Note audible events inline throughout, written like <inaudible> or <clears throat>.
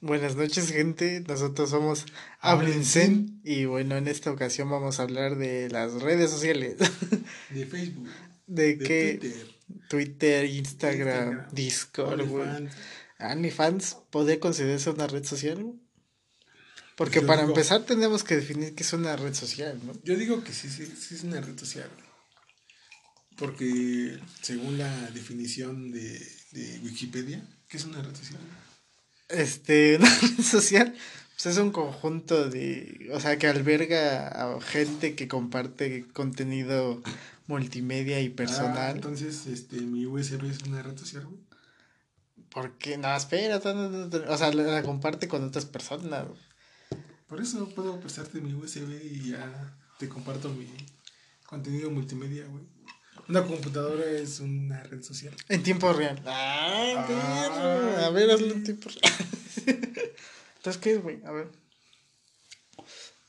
Buenas noches, gente. Nosotros somos Hablensen y bueno, en esta ocasión vamos a hablar de las redes sociales. <laughs> De Facebook. ¿De, De qué? Twitter. Twitter, Instagram, Instagram, Discord. OnlyFans. OnlyFans, ¿podría considerarse una red social? Porque Yo para digo- empezar tenemos que definir qué es una red social, ¿no? Yo digo que sí, sí, sí es una red social. Porque según la definición de, de Wikipedia, ¿qué es una red social? Este, <laughs> una red social pues es un conjunto de, o sea, que alberga a gente que comparte contenido multimedia y Ah, personal. entonces, este, mi USB es una red social, güey. Porque, no, espera, no, no, no, o sea, la, la comparte con otras personas. Por eso puedo prestarte mi USB y ya te comparto mi contenido multimedia, güey. Una computadora es una red social. En tiempo real. Ah, perro. A ver, hazlo en tiempo real. <laughs> Entonces, ¿qué es, güey? A ver.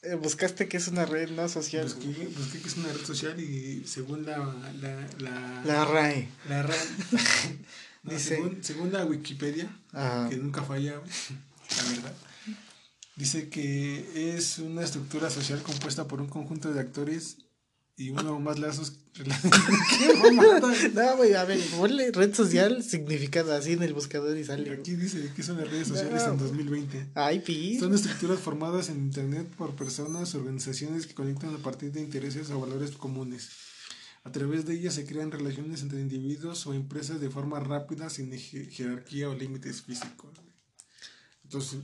Eh, buscaste que es una red no social. Busqué, busqué que es una red social y según la... La, la, La RAE. la <laughs> no, Dice- según, según la Wikipedia, Ajá. que nunca falla, la verdad. Dice que es una estructura social compuesta por un conjunto de actores y uno o más lazos. ¿Qué? <laughs> No, güey, a ver, ponle red social significado así en el buscador y sale. Aquí dice que son las redes sociales No. en 2020. Ay, pi. Son estructuras formadas en Internet por personas organizaciones que conectan a partir de intereses o valores comunes. A través de ellas se crean relaciones entre individuos o empresas de forma rápida, sin je- jerarquía o límites físicos. Entonces,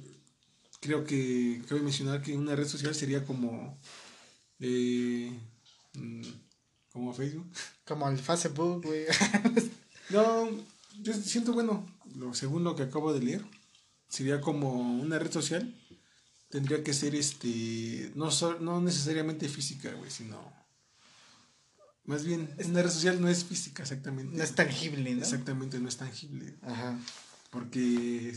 creo que cabe mencionar que una red social sería como, eh, como Facebook. Como el Facebook, güey. <laughs> No, yo siento, bueno, lo, según lo que acabo de leer, sería como una red social. Tendría que ser, este, no, so- no necesariamente física, güey, sino... Más bien, una red social no es física, exactamente. No es tangible, ¿no? Exactamente, no es tangible. Ajá. Porque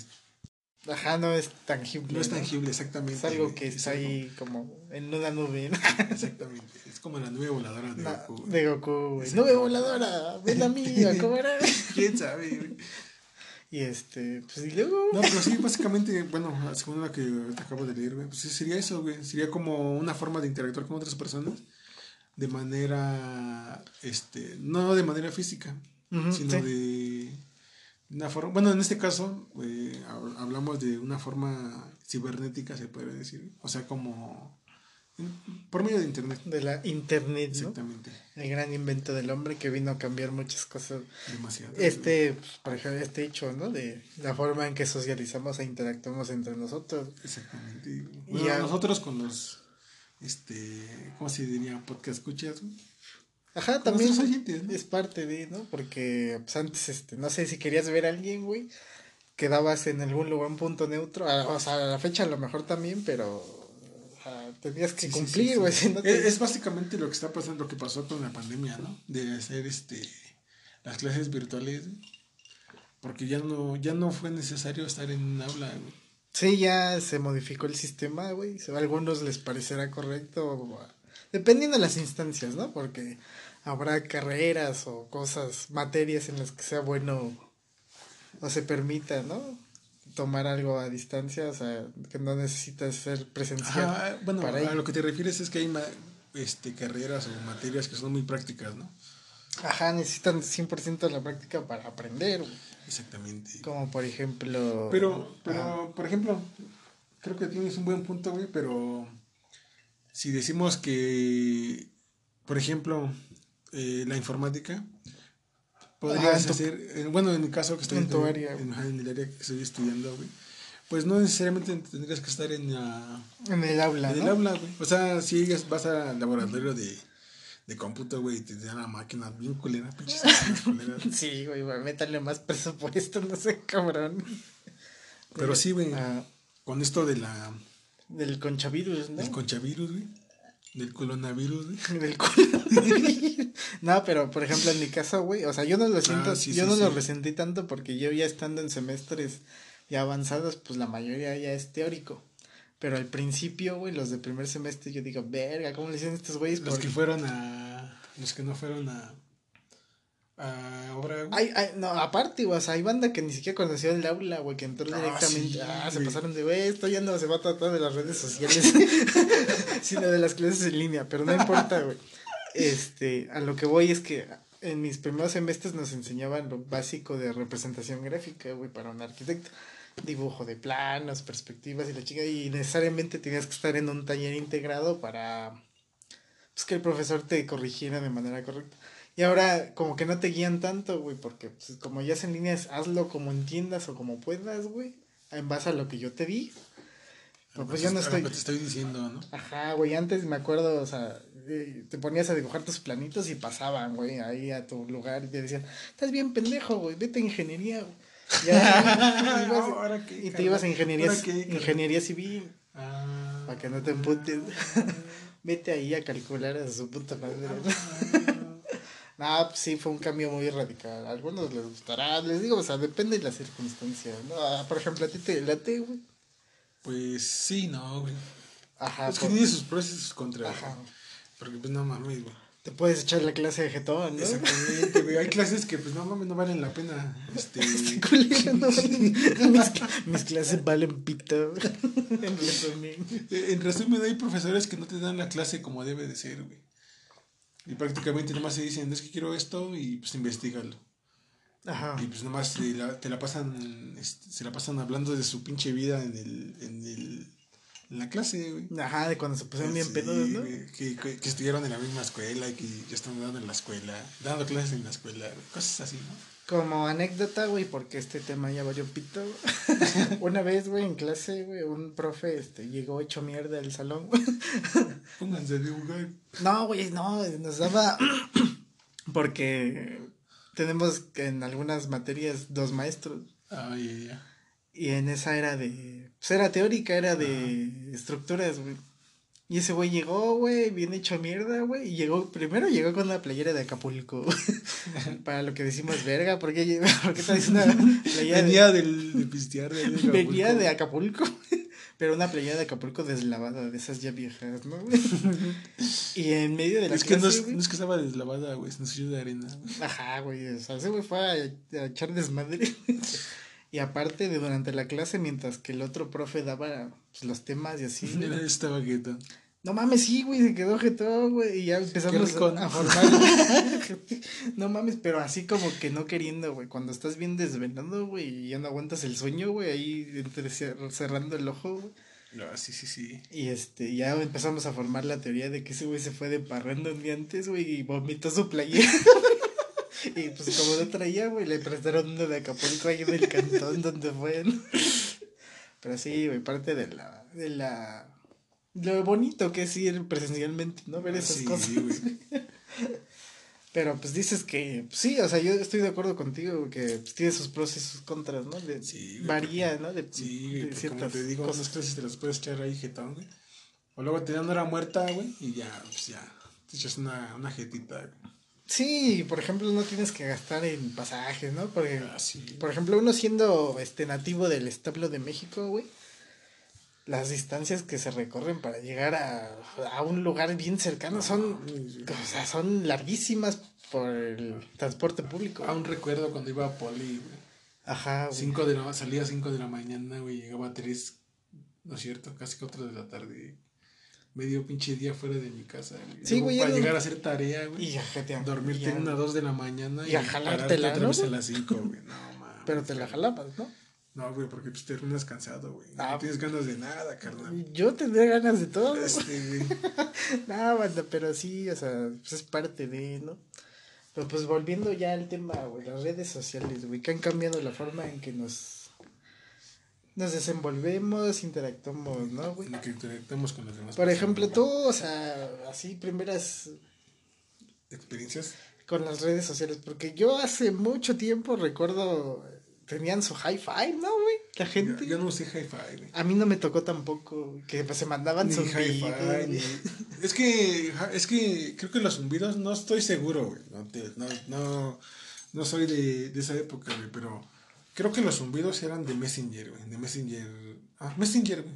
Ajá, no es tangible. no es tangible, exactamente. Es algo que es está algo- ahí como en una nube, ¿no? Exactamente. Es como la nube voladora de Goku. de Goku, güey. Nube voladora, ven a mí, ¿cómo era? <laughs> ¿Quién sabe, güey? Y este, pues y luego. No, pero sí, básicamente, bueno, según lo que ahorita acabo de leer, güey, pues sí, sería eso, güey. Sería como una forma de interactuar con otras personas de manera, este, no de manera física, sino sí. de una forma, bueno, en este caso, eh, hab- hablamos de una forma cibernética, se puede decir, o sea, como por medio de internet. De la internet, ¿no? Exactamente, El gran invento del hombre que vino a cambiar muchas cosas. demasiado. Este, pues, por ejemplo, este hecho, ¿no? De la forma en que socializamos e interactuamos entre nosotros. Exactamente. y, Y Bueno, ya- nosotros con los, este, ¿cómo se diría? Podcast escuchas. Ajá, también es parte de, ¿no? Porque pues, antes, este, no sé si querías ver a alguien, güey, quedabas en algún lugar, un punto neutro, a- o sea, a la fecha a lo mejor también, pero o sea, tenías que Sí, cumplir, güey. sí. si no Es, te- es básicamente lo que está pasando, lo que pasó con la pandemia, ¿no? De hacer este las clases virtuales, porque ya no, ya no fue necesario estar en un aula, güey. Sí, ya se modificó el sistema, güey. A algunos les parecerá correcto, dependiendo de las instancias, ¿no? Porque habrá carreras o cosas, materias en las que sea bueno o se permita, ¿no? Tomar algo a distancia, o sea, que no necesitas ser presencial. Bueno, para a lo que te refieres es que hay ma- este, carreras o materias que son muy prácticas, ¿no? Ajá, necesitan 100% la práctica para aprender. Exactamente. como por ejemplo... Pero, pero, por ejemplo, creo que tienes un buen punto, güey, pero si decimos que, por ejemplo, eh, la informática, podrías Ajá, tu- eh, bueno, en mi caso que estoy en tu área, en, el área que estoy estudiando, güey, pues no necesariamente tendrías que estar en, la, En el aula, en ¿no? el aula, güey. O sea, si vas al laboratorio de, de cómputo, güey, y te dan la máquina bien culera, pinches. <laughs> Sí, güey, güey, métale más presupuesto, <laughs> no sé, cabrón. Pero sí, güey, Ah, con esto de la... del conchavirus, ¿no? Del conchavirus, güey. Del coronavirus. <laughs> Del culo. <laughs> no, pero por ejemplo en mi caso, güey, o sea, yo no lo siento, Ah, sí, yo sí, no lo resentí tanto porque yo ya estando en semestres ya avanzados, pues la mayoría ya es teórico. Pero al principio, güey, los de primer semestre, yo digo, verga, ¿cómo le hicieron estos güeyes? Los Porque- que fueron a. Los que no fueron a. a obra, güey. Ay, ay, no, aparte, güey, o sea, hay banda que ni siquiera conoció el aula, güey, que entró Ah, directamente. sí, Ah, se pasaron de, güey, esto ya no se va a tratar de las redes sociales, <laughs> <laughs> sino de las clases en línea, pero no importa, güey. Este, a lo que voy es que en mis primeros semestres nos enseñaban lo básico de representación gráfica, güey, para un arquitecto. Dibujo de planos, perspectivas y la chica, y necesariamente tenías que estar en un taller integrado para pues, que el profesor te corrigiera de manera correcta. Y ahora como que no te guían tanto, güey, porque pues, como ya es en línea, es hazlo como entiendas o como puedas, güey, en base a lo que yo te di. Pero pues yo no A lo estoy... que te estoy diciendo, ¿no? Ajá, güey, antes me acuerdo, o sea, eh, te ponías a dibujar tus planitos y pasaban, güey, ahí a tu lugar y te decían, estás bien pendejo, güey, vete a ingeniería, güey. Ya, <laughs> y ibas- ¿Ahora qué, y te ibas a ingeniería, ¿Ahora qué, ingeniería civil, Ah. para que no te emputes. <laughs> vete ahí a calcular a su puta madre. No, pues sí, fue un cambio muy radical. A algunos les gustará, les digo, o sea, depende de las circunstancias, ¿no? Ah, Por ejemplo, a ti te late, güey. Pues sí, no, güey. Ajá, es que por- tiene sus pros y sus contras. Ajá. Porque pues no mames, güey. te puedes echar la clase de jetón, ¿no? Exactamente, güey. Hay <laughs> clases que pues no mames, no valen la pena. Este. Este no, <laughs> mis, mis clases valen güey. <laughs> En resumen. En resumen, hay profesores que no te dan la clase como debe de ser, güey. Y prácticamente nomás se dicen, es que quiero esto y pues investigalo. Ajá. Y pues nomás te la, te la pasan, este, se la pasan hablando de su pinche vida en el, en el, en la clase, güey. Ajá, de cuando se pusieron bien Sí, pedos, ¿no? Que, que, que estudiaron en la misma escuela y que ya están dando en la escuela, dando clases en la escuela, cosas así, ¿no? Como anécdota, güey, porque este tema ya valió pito. <laughs> Una vez, güey, en clase, güey, un profe este, llegó hecho mierda al salón, güey. <laughs> Pónganse a dibujar. No, güey, no, nos daba. <clears throat> Porque tenemos que en algunas materias dos maestros. Ay, ya, ya. Y en esa era de. Pues era teórica, era de estructuras, güey. Y ese güey llegó, güey, bien hecho mierda, güey. Y llegó, primero llegó con una playera de Acapulco. <laughs> Para lo que decimos, verga, ¿por qué, lle- <laughs> por qué traes una playera de, Venía del, de pistear de de <laughs> venía Acapulco. de Acapulco? Pero una playera de Acapulco deslavada, de esas ya viejas, ¿no? y en medio de la Es que no clase, es, no es que estaba deslavada, güey, es suyo de arena. Ajá, güey, o sea, ese güey fue a, a echar desmadre. Y aparte de durante la clase, mientras que el otro profe daba pues, los temas y así. Mira, estaba gueto. No mames, sí, güey, se quedó jetón, güey, y ya empezamos a formar. <laughs> no mames, pero así como que no queriendo, güey, cuando estás bien desvelado, güey, y ya no aguantas el sueño, güey, ahí entre cer- cerrando el ojo, güey. No, sí, sí, sí. Y este, ya empezamos a formar la teoría de que ese güey se fue de parranda un día antes, güey, y vomitó su playera. <laughs> y pues como no traía, güey, le prestaron uno de Acapulco ahí en el cantón donde fue. ¿no? Pero sí, güey, parte de la, de la, lo bonito que es ir presencialmente, ¿no? Ver esas Sí, cosas. güey. Pero pues dices que, pues, sí, o sea, yo estoy de acuerdo contigo, que pues, tiene sus pros y sus contras, ¿no? De, Sí, güey, varía, ¿no? De, Sí, de porque como te digo, cosas. esas clases te las puedes echar ahí jetón, güey. O luego te dan hora muerta, güey, y ya, pues ya, te echas una, una jetita, güey. Sí, por ejemplo, no tienes que gastar en pasajes, ¿no? Porque, Ah, sí. por ejemplo, uno siendo este nativo del establo de México, güey, las distancias que se recorren para llegar a, a un lugar bien cercano son, o sea, son larguísimas por el transporte público. Aún recuerdo cuando iba a Poli, güey. Ajá, güey. Cinco de la, salía a 5 de la mañana, güey, llegaba a 3, ¿no es cierto? Casi 4 de la tarde. Medio pinche día fuera de mi casa, güey. Sí, güey, Para no- llegar a hacer tarea, güey. Y te- Dormirte una 2 de la mañana Y a pararte jalártela, otra ¿no, vez a las 5, güey. No, mames. Pero te la jalabas, ¿no? No, güey, porque pues terminas cansado, güey. Ah. no tienes ganas de nada, carnal. Yo tendría ganas de todo. Este, güey. <laughs> No, banda, pero sí, o sea, pues es parte de, ¿no? Pero pues volviendo ya al tema, güey, las redes sociales, güey, que han cambiado la forma en que nos, nos desenvolvemos, interactuamos, ¿no, güey? En lo que interactuamos con las demás Por ejemplo, tú, o sea, así primeras Experiencias. con las redes sociales, porque yo hace mucho tiempo recuerdo, tenían su hi-fi, ¿no, güey? La gente. yo no usé hi-fi, güey. A mí no me tocó tampoco, que pues, se mandaban Ni hi-fi, ni- <laughs> Es que, es que creo que los zumbidos no estoy seguro, güey. No, no, no, no soy de, de esa época, güey, pero creo que los zumbidos eran de Messenger, güey. De Messenger. Ah, Messenger, güey.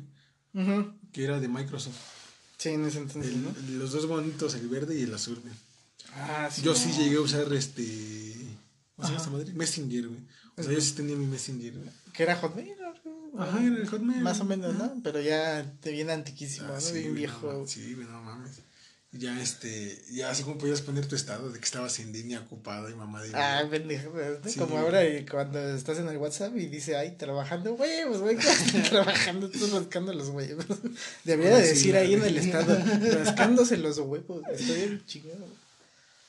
Ujú. Que era de Microsoft. Sí, en ese entonces, El- ¿no? Los dos bonitos, el verde y el azul, güey. Ah, sí. Yo no. sí llegué a usar este. ¿Cómo se llama esta madre? Messenger, güey. O sea, yo sí tenía mi Messenger, güey. Que era Hotmail. Ajá, era el Hotmail. Más o menos. ¿no? Pero ya te viene antiquísimo, Ah, ¿no? sí, Bien viejo. no, sí, güey, no mames. Ya este, ya así como podías poner tu estado de que estabas en línea ocupado y mamá de Ah, pendejo, como ahora cuando estás en el WhatsApp y dice, ay, trabajando huevos, güey, <laughs> trabajando, tú rascando los huevos. <laughs> Debería de decir ahí en el estado, <laughs> rascándose los huevos, estoy bien chingado.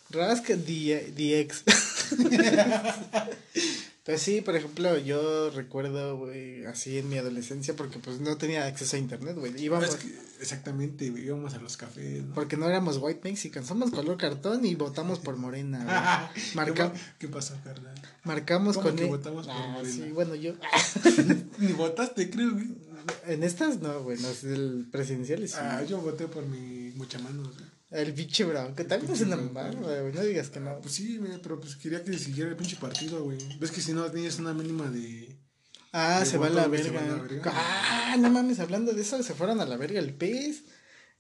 Rasca the, ex. Pues sí, por ejemplo, yo recuerdo, güey, así en mi adolescencia, porque pues no tenía acceso a internet, güey. Íbamos, Es que, exactamente, güey, íbamos a los cafés, ¿no? porque no éramos white mexicans, somos color cartón y votamos por Morena, güey. <laughs> Marca- ¿Qué, pa- ¿Qué pasó, carnal? Marcamos ¿Cómo con que e- votamos por Ah, Morena? sí, bueno, yo <laughs> Ni votaste, creo, güey. en estas no, güey, las del presidencial sí. Ah, yo voté por mi mucha manos, güey. El pinche bronco, también es una mamada, güey, no digas que no. Pues sí, güey, pero pues quería que siguiera el pinche partido, güey. Ves que si no tenías una mínima de. Ah, de se va a voto, la güey, se verga. va a la verga. Ah, no mames, hablando de eso, se fueron a la verga el PES,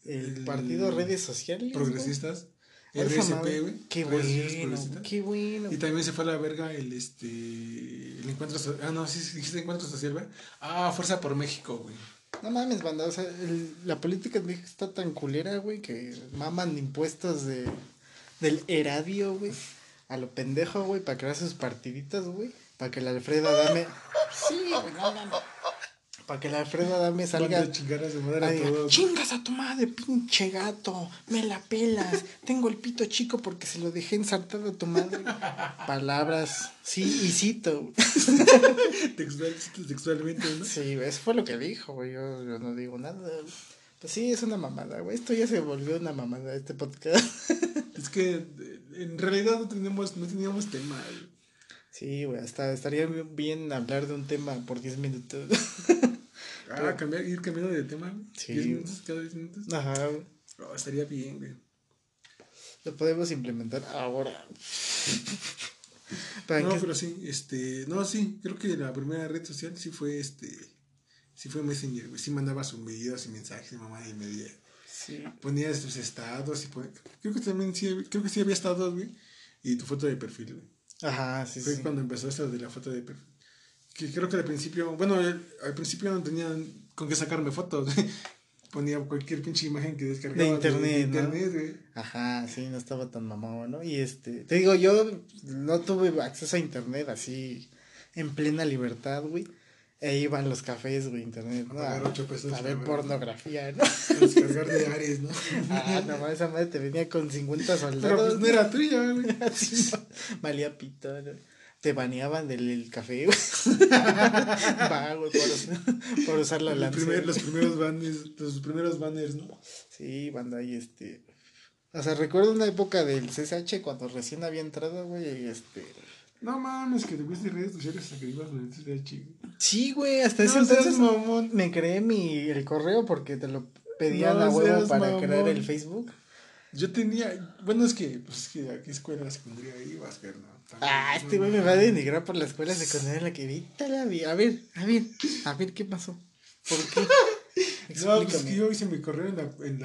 el, El partido redes sociales. güey. progresistas. Esa RSP, güey. Qué bueno, qué bueno. Y también se fue a la verga el este el encuentro ah no sí sí, dijiste encuentro social ¿verdad? ah fuerza por México güey No mames, banda, o sea, el- la política en México está tan culera, güey, que maman impuestos de del eradio, güey, a lo pendejo, güey, para crear sus partiditas, güey, para que la Alfredo dame Sí, güey, no mames. Para que la Alfredo dame salga a chingar a su madre a todos. chingas a tu madre, pinche gato, me la pelas, tengo el pito chico porque se lo dejé ensartado a tu madre. <laughs> Palabras, sí, y cito. <laughs> Textual, textualmente ¿no? Sí, eso fue lo que dijo, güey, yo, yo no digo nada. Pues sí, es una mamada, güey, esto ya se volvió una mamada, este podcast. <laughs> es que eh, en realidad no tenemos no teníamos tema güey. Sí, güey, hasta estaría bien hablar de un tema por 10 minutos. Ah cambiar ir cambiando de tema güey. Sí. 10 minutos cada 10 minutos Ajá, güey. Oh, estaría bien güey Lo podemos implementar ahora. <laughs> No que- pero sí este no sí creo que la primera red social sí fue este sí fue Messenger güey sí mandaba sus videos y mensajes mamá y media sí. ponías tus estados y pon- creo que también sí creo que sí había estados güey y tu foto de perfil güey Ajá, sí, fue sí. cuando empezó esto de la foto de perfil que creo que al principio bueno al al principio no tenían con qué sacarme fotos <laughs> ponía cualquier pinche imagen que descargaba De internet, güey Ajá, sí, no estaba tan mamón, ¿no? Y este, te digo, yo no tuve acceso a internet así en plena libertad, güey. E iba a los cafés, güey, internet, ¿no? A pesos A ver pornografía, ¿no? a descargar de Ares no <laughs> Ah, no, esa madre te venía con 50 pero soldados. pues no era tuya güey <laughs> valía pito, ¿no? Te baneaban del el café, güey. <laughs> Va, güey, por, us- por usar la lanza. primer- los primeros banners los primeros banners no Sí, banda, y este. O sea, recuerdo una época del CSH cuando recién había entrado, güey, y este. no mames que tuviste redes sociales hasta que ibas con el CCH güey. Sí, güey, hasta ese No entonces mamón. me creé mi el correo porque te lo pedían No a huevo para mamón. crear el Facebook. Yo tenía, bueno, es que, pues es que a qué escuela secundaria ibas, carnal. Ah, este güey me va a denigrar por la escuela secundaria en la que vi. A ver, a ver, a ver qué pasó. ¿Por qué? <laughs> No, pues que yo hice mi correo en la, en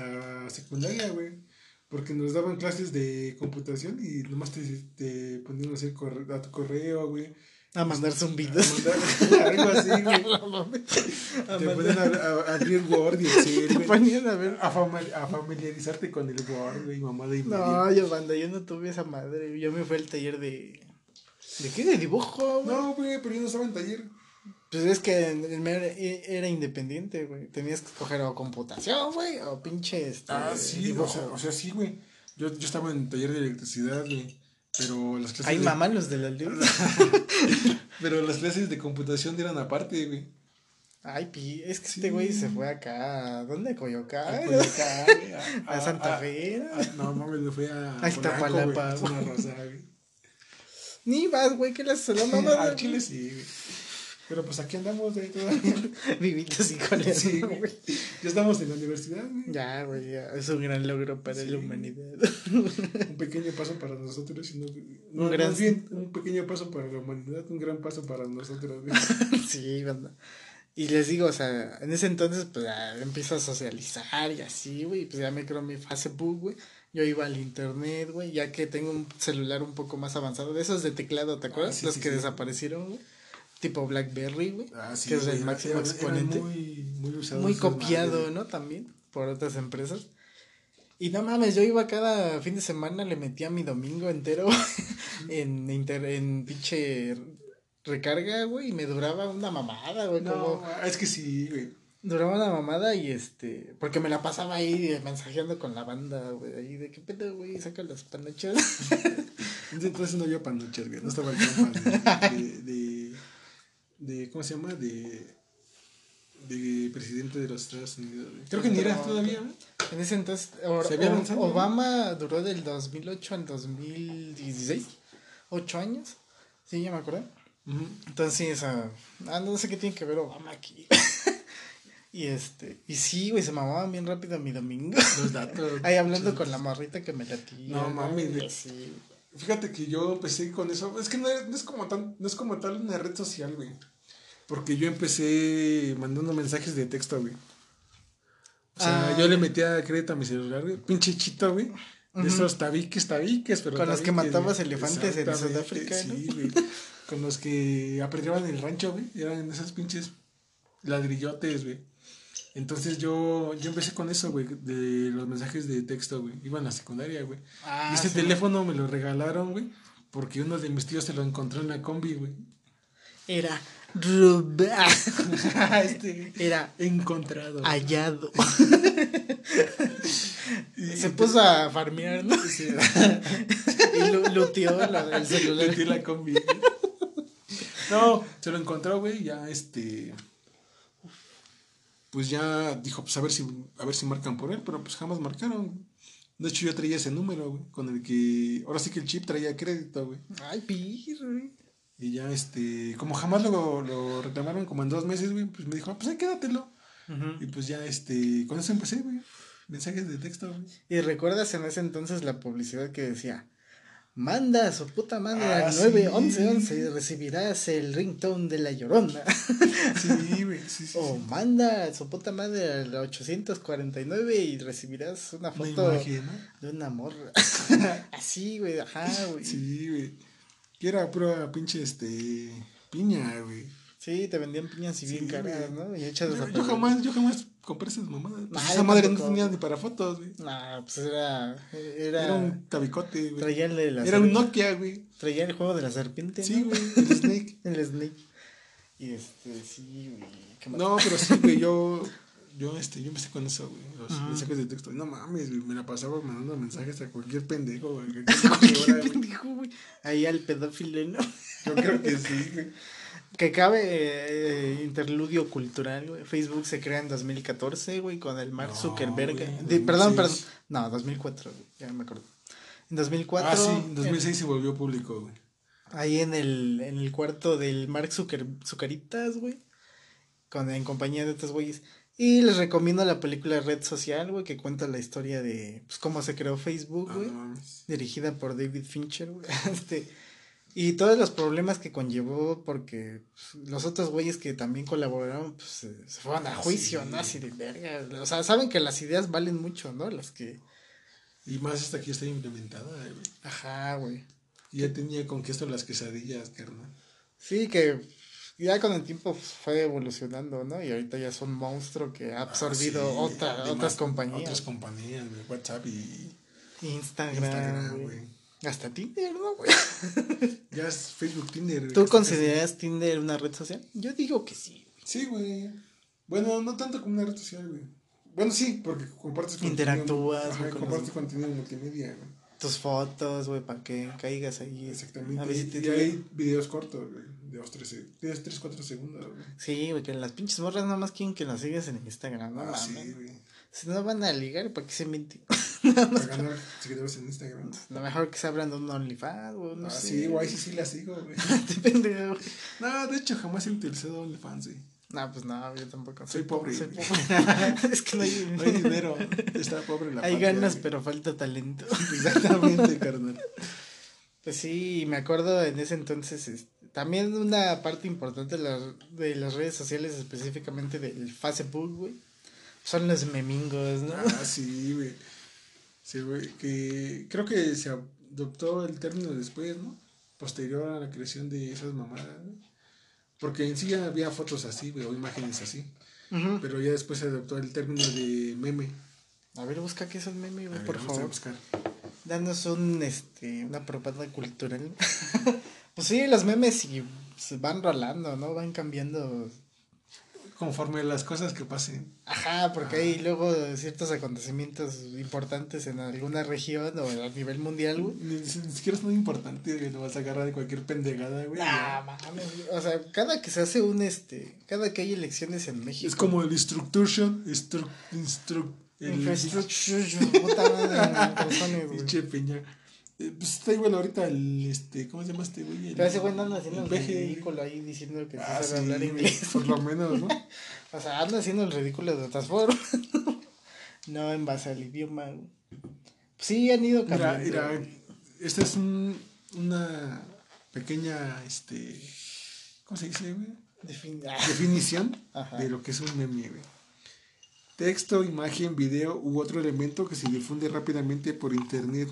la secundaria, güey. Porque nos daban clases de computación y nomás te, te ponían a hacer corre- a tu correo, güey. A mandar zumbidos. A mandar algo así, güey. <laughs> A Te ponían a, abrir Word y <laughs> Excel, Te ponían a ver. A, fama- a familiarizarte con el Word, güey, mamada y media. No, yo yo no tuve esa madre. Yo me fui al taller de. ¿De qué? ¿De dibujo, güey? No, güey, pero yo no estaba en taller. Pues es que mío era, independiente, güey. Tenías que escoger o computación, güey, o pinche este, Ah, sí, o sea, o sea, sí, güey. Yo, yo estaba en taller de electricidad, güey. Pero las clases Ay, de, mamá, los de la. <laughs> Pero las clases de computación eran aparte, güey. Ay, pi, es que Sí. este güey se fue acá. ¿Dónde? ¿A Coyoacán? A <laughs> Coyoacán, A Santa Fe, ¿no? mames, me fui a. A Iztapalapa. Ni vas, güey, que la sola mamá. <laughs> Al Chile sí, güey. Pero pues aquí andamos, güey, todavía. <laughs> Vivito así con eso, Sí, güey. Ya estamos en la universidad, güey. Ya, güey, ya. Es un gran logro para Sí. la humanidad. Un pequeño paso para nosotros. sino- no, Un gran- más bien, un pequeño paso para la humanidad, un gran paso para nosotros, güey. <laughs> sí, banda. Y les digo, o sea, en ese entonces, pues ya empiezo a socializar y así, güey. Pues ya me creo mi Facebook, güey. yo iba al internet, güey, ya que tengo un celular un poco más avanzado, de esos de teclado, ¿te acuerdas? Ah, sí, Los que desaparecieron, güey. Tipo Blackberry, güey. Ah, sí, que es el máximo era- exponente. muy, muy usado muy copiado. ¿no? También por otras empresas. Y no mames, yo iba cada fin de semana, le metía mi domingo entero <laughs> en, inter, en pinche recarga, güey, y me duraba una mamada, güey. No, como- es que sí, güey. duraba una mamada y este, porque me la pasaba ahí eh, mensajeando con la banda, güey, ahí de qué pedo, güey, saca las panochas. <laughs> Entonces no había panochas, güey. No estaba el de, de, de, ¿Cómo se llama? De. De presidente de los Estados Unidos, güey. Creo que ni era todavía, güey. En ese entonces, o- Se había o- lanzado, ¿no? Obama duró del 2008 al 2016, ocho años, sí, ya me acuerdo. Ujú. Entonces, sí, esa, ah, no sé qué tiene que ver Obama aquí. <laughs> y este, y sí, güey, se mamaban bien rápido mi domingo. Los datos. <laughs> Ahí hablando con la morrita que me latía. No, mames. Sí. Fíjate que yo empecé con eso. Es que no es, no es como tan, no es como tal una red social, güey. Porque yo empecé mandando mensajes de texto, güey. O sea, Ah. yo le metía crédito a mi celular, güey. Pinche chito, güey. De esos tabiques, tabiques, pero. Con los que matabas güey. elefantes en Sudáfrica, ¿no? Sí, güey. Con los que apedreaban el rancho, güey. Eran esos pinches ladrillotes, güey. Entonces yo, yo empecé con eso, güey, de los mensajes de texto, güey. Iba en la secundaria, güey. Ah, y este sí. teléfono me lo regalaron, güey, porque uno de mis tíos se lo encontró en la combi, güey. Era roba- <laughs> este Era encontrado. hallado. <laughs> Y- Se puso a farmear, ¿no? Sí, <laughs> Y lu- luteó la- el celular. metí la combi. güey. No, se lo encontró, güey, ya este pues ya dijo, pues a ver si a ver si marcan por él, pero pues jamás marcaron. De hecho yo traía ese número, güey, con el que ahora sí que el chip traía crédito, güey. Ay, pir, güey. Y ya, este, como jamás lo, lo reclamaron como en dos meses, güey, pues me dijo, ah, pues ahí quédatelo. Y pues ya, este, con eso empecé, güey. Mensajes de texto, güey. ¿Y recuerdas en ese entonces la publicidad que decía? Manda a su puta madre Ah, al sí. 911 y recibirás el ringtone de la llorona. <laughs> Sí, güey, sí, sí. o sí. manda a su puta madre al 849 y recibirás una foto de una morra. <laughs> Así, güey, ajá, güey. Sí. Sí, güey. Que era pura pinche, este, piña, güey. te vendían piñas y bien Sí, caras. ¿no? Y hechas Yo, yo jamás, yo jamás compré esas mamadas. Pues esa madre no tenía ni para fotos, güey. Nah, pues era. Era. Era un tabicote, güey. traía el de la Era un Nokia, güey. Traía el juego de la serpiente. Sí, ¿no? güey, el Snake. <laughs> el Snake. Y este, sí, güey. No, pero sí, güey, yo, yo, este, yo empecé con eso, güey, los Ajá. mensajes de texto. No mames, güey, me la pasaba mandando mensajes a cualquier pendejo, güey. <laughs> a Cualquier cualquier hora, pendejo, güey. Ahí al pedófilo, ¿no? Yo creo que sí, güey. Que cabe eh, interludio cultural, güey. Facebook se crea en 2014, güey, con el Mark No, Zuckerberg. güey, perdón, 2006. perdón. No, 2004, güey. Ya me acuerdo. En 2004. Ah, sí, en 2006 se volvió público, güey. Ahí en el, en el cuarto del Mark Zucker, Zucaritas, güey. Con, en compañía de estos güeyes. Y les recomiendo la película Red Social, güey, que cuenta la historia de pues, cómo se creó Facebook, Ah, güey. no dirigida por David Fincher, güey. <laughs> Este, y todos los problemas que conllevó porque pues, los otros güeyes que también colaboraron pues, se, fueron a juicio, sí. ¿no? Así de verga. O sea, saben que las ideas valen mucho, ¿no? Las que... Y más hasta aquí está implementada, güey. Ajá, güey. Y ya tenía con que esto las quesadillas, carnal. Sí, que ya con el tiempo fue evolucionando, ¿no? Y ahorita ya es un monstruo que ha absorbido Ah, sí, otra- además, otras compañías. Otras compañías. WhatsApp y Instagram, Instagram, güey. Güey. Hasta Tinder, ¿no, güey? <laughs> Ya es Facebook, Tinder. güey, ¿Tú consideras Tinder una red social? Yo digo que sí. casi. Sí, güey. Bueno, no tanto como una red social, güey. Bueno, sí, porque compartes contenido. Interactúas, Ajá, güey, con compartes los- contenido multimedia, güey. Tus fotos, güey, para que caigas ahí. Exactamente. A si y, te- y hay videos cortos, güey. De 2, 3, 3, 4 segundos, güey. Sí, güey, que las pinches morras nada más quieren que las sigas en Instagram, no ah, mames. sí, güey. Si no van a ligar, ¿para qué se mienten? <laughs> Para ganar seguidores en Instagram. Lo mejor que se abran un OnlyFans, güey, no ah, sé. sí, güey, sí, sí la sigo, güey. <laughs> Depende, güey. no, de hecho, jamás he utilizado OnlyFans, güey. No, pues no, yo tampoco. Soy pobre, Soy pobre. <laughs> es que no hay, No hay dinero. Está pobre la Hay patria, ganas, güey. pero falta talento. Exactamente, carnal. Pues sí, me acuerdo en ese entonces, este, también una parte importante de, las- de las redes sociales, específicamente del Facebook, güey, son los memingos, ¿no? Ah, sí, güey. Sí, güey, que creo que se adoptó el término después, ¿no? Posterior a la creación de esas mamadas, güey. Porque en sí ya había fotos así, güey, o imágenes así. Pero ya después se adoptó el término de meme. A ver, busca qué es el meme, güey, por favor. buscar. Danos un, este, una propaganda cultural. <laughs> pues sí, los memes sí se van rolando, ¿no? Van cambiando. Conforme las cosas que pasen. Ajá, porque hay luego ciertos acontecimientos importantes en alguna región o a nivel mundial, güey. Ni, ni siquiera es muy importante, güey. Lo vas a agarrar de cualquier pendejada, güey. Ah, mames. O sea, cada que se hace un, este, cada que hay elecciones en México. Es como el instruction, instru, instru, el Infrastructure, puta madre, <laughs> pinche peña. Eh, pues está igual ahorita el, este, ¿cómo se llama este güey? El- Pero ese güey no anda haciendo el ridículo ahí diciendo que Ah, se sabe sí, hablar inglés. Por lo menos, ¿no? <laughs> O sea, anda haciendo el ridículo de otras formas. <laughs> no en base al idioma. güey. Sí, han ido Mira, cambiando. mira, esta es un, una pequeña, este, ¿cómo se dice, güey? Defin- <laughs> Definición Ajá. de lo que es un meme, güey. Texto, imagen, video u otro elemento que se difunde rápidamente por internet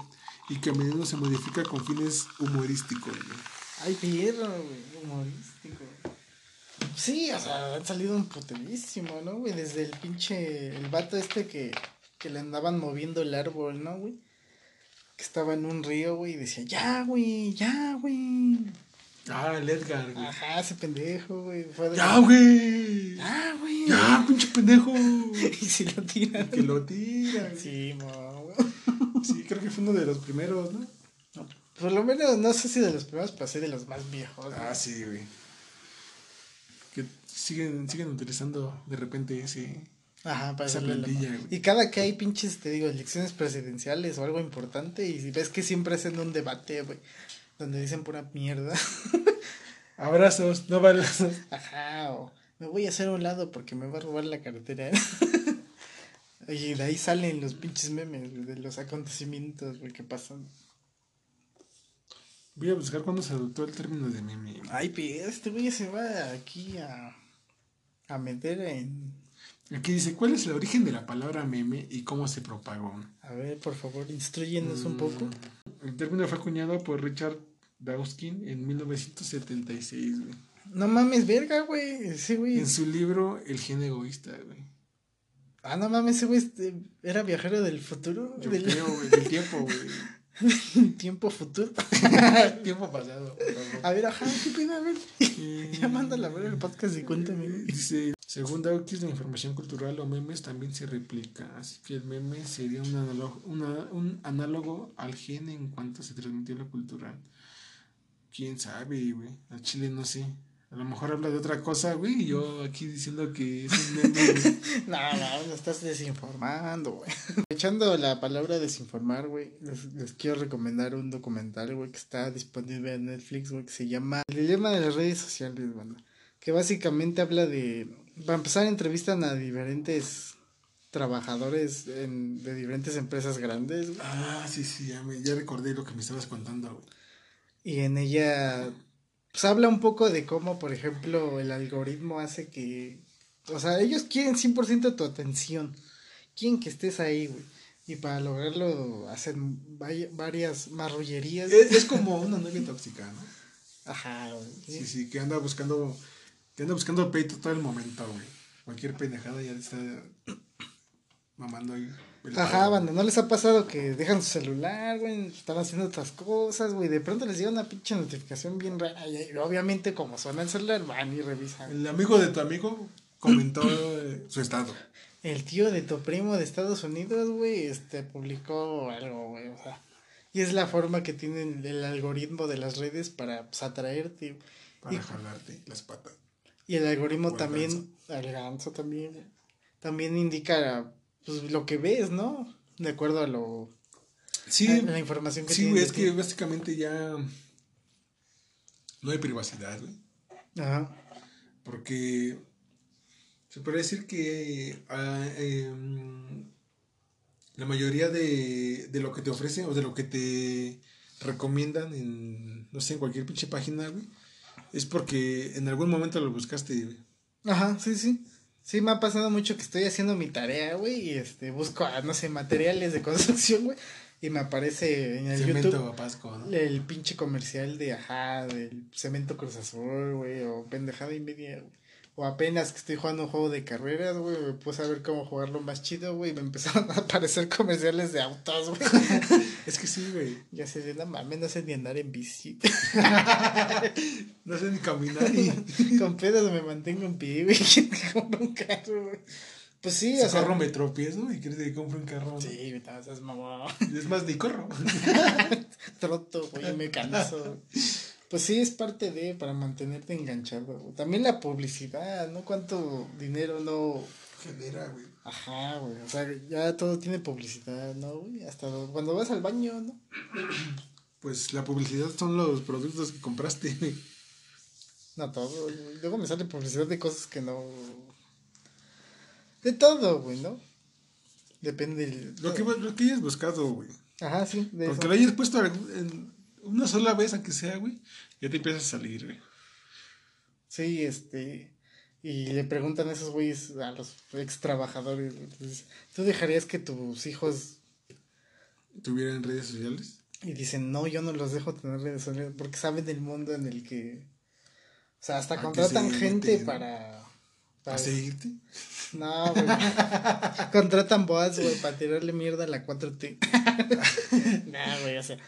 y que a menudo se modifica con fines humorísticos, güey. Ay, perro, güey. Humorístico. Sí, o sea, han salido un puterísimo, ¿no, güey? Desde el pinche. El vato este que, que le andaban moviendo el árbol, ¿no, güey? Que estaba en un río, güey, y decía, ya, güey, ya, güey. Ah, el Edgar, güey. Ajá, ese pendejo, güey. ¡Ya, güey! Ya, güey. ¡Ya, pinche pendejo! <laughs> Y si lo tiran. que lo tira. güey. Sí, mo. Sí, creo que fue uno de los primeros, ¿no? Por lo menos, no sé si de los primeros, pero sí de los más viejos. Ah, sí, güey. Que siguen, siguen utilizando de repente ese. Ajá, para Esa plantilla, güey. Y cada que hay pinches, te digo, elecciones presidenciales o algo importante, y ves que siempre hacen un debate, güey, donde dicen pura mierda. <laughs> Abrazos, no balazos. Ajá, o me voy a hacer a un lado porque me va a robar la cartera. Y de ahí salen los pinches memes, de los acontecimientos, que pasan. Voy a buscar cuándo se adoptó el término de meme. Ay, este güey se va aquí a, a meter en... Aquí dice, ¿cuál es el origen de la palabra meme y cómo se propagó? A ver, por favor, instruyenos un poco. Mm, El término fue acuñado por Richard Dawkins en 1976, güey. No mames, verga, güey. Sí, güey. En su libro El gen egoísta, güey. Ah, no mames, ese güey este, era viajero del futuro. Yo del creo, güey, del tiempo, güey. <laughs> tiempo futuro. <laughs> tiempo pasado. A ver, ajá, qué pena, a ver. Eh, Ya mándala a ver el podcast y cuéntame. Dice, según Dawkins, la información cultural o memes también se replica, así que el meme sería un análogo, una- un análogo al gen en cuanto se transmitió lo cultural. ¿Quién sabe, güey? A Chile no sé. A lo mejor habla de otra cosa, güey, y yo aquí diciendo que es un meme, <laughs> güey. No, no, estás desinformando, güey. Echando la palabra desinformar, güey, les, les quiero recomendar un documental, güey, que está disponible en Netflix, güey, que se llama El dilema de las redes sociales, banda. Que básicamente habla de... Para empezar, entrevistan a diferentes trabajadores en- de diferentes empresas grandes, güey. Ah, sí, sí, ya, me, ya recordé lo que me estabas contando, güey. Y en ella, pues habla un poco de cómo, por ejemplo, el algoritmo hace que, o sea, ellos quieren 100% tu atención, quieren que estés ahí, güey. Y para lograrlo hacen varias marrullerías. Es, es como una novia tóxica, ¿no? Ajá, güey. Sí, sí, que anda buscando, que anda buscando peito todo el momento, güey. Cualquier pendejada ya está mamando ahí. Ajá, banda, ¿no les ha pasado que dejan su celular, güey? Están haciendo otras cosas, güey. De pronto les llega una pinche notificación bien rara. Y obviamente, como suena el celular, van y revisan. El amigo de tu amigo comentó eh, su estado. El tío de tu primo de Estados Unidos, güey, este, publicó algo, güey, o sea. Y es la forma que tienen el algoritmo de las redes para, pues, atraerte. Para Y- jalarte las patas. Y el algoritmo O también, el ganso también, también indica, pues, lo que ves, ¿no? De acuerdo a lo, Sí, a la información que sí, güey, de es que básicamente ya no hay privacidad, güey. Ajá. Porque se puede decir que ah, em, la mayoría de, de lo que te ofrecen o de lo que te recomiendan en, no sé, en cualquier pinche página, güey, es porque en algún momento lo buscaste, güey. Ajá, sí, sí. Sí, me ha pasado mucho que estoy haciendo mi tarea, güey, y este, busco, ah, no sé, materiales de <laughs> construcción, güey, y me aparece en el Cemento YouTube el pinche comercial de, ajá, del cemento Cruz Azul, güey, o pendejada y media, güey. O apenas que estoy jugando un juego de carreras, güey, me puse a ver cómo jugarlo más chido, güey, me empezaron <laughs> a aparecer comerciales de autos, güey. <laughs> Es que sí, güey. ya sé, de no mames, no sé ni andar en bici. <laughs> No sé ni caminar y. Con pedos me mantengo en pie, güey, ¿quién te compra un carro, güey? Pues sí, o sea. corro me tropiezo y quieres que compre un carro. Sí, te vas mamón. Es más, ni corro. troto, güey, me canso. Pues sí, es parte de, para mantenerte enganchado, güey. También la publicidad, ¿no? Cuánto dinero no... Genera, güey. Ajá, güey, o sea, ya todo tiene publicidad, ¿no, güey? Hasta cuando vas al baño, ¿no? Pues la publicidad son los productos que compraste. No todo, güey. Luego me sale publicidad de cosas que no... De todo, güey, ¿no? Depende del... Lo que, lo que hayas buscado, güey. Ajá, sí, de Porque eso. lo hayas puesto en una sola vez, aunque sea, güey, ya te empieza a salir, güey. Sí, este. Y le preguntan a esos güeyes, a los ex trabajadores, ¿tú dejarías que tus hijos.? ¿Tuvieran redes sociales? Y dicen, no, yo no los dejo tener redes sociales porque saben del mundo en el que. O sea, hasta ¿A qué contratan se gente para. ¿Para seguirte? No, güey. <laughs> contratan bots, güey, para tirarle mierda a la 4T. <laughs> nah, güey, o sea.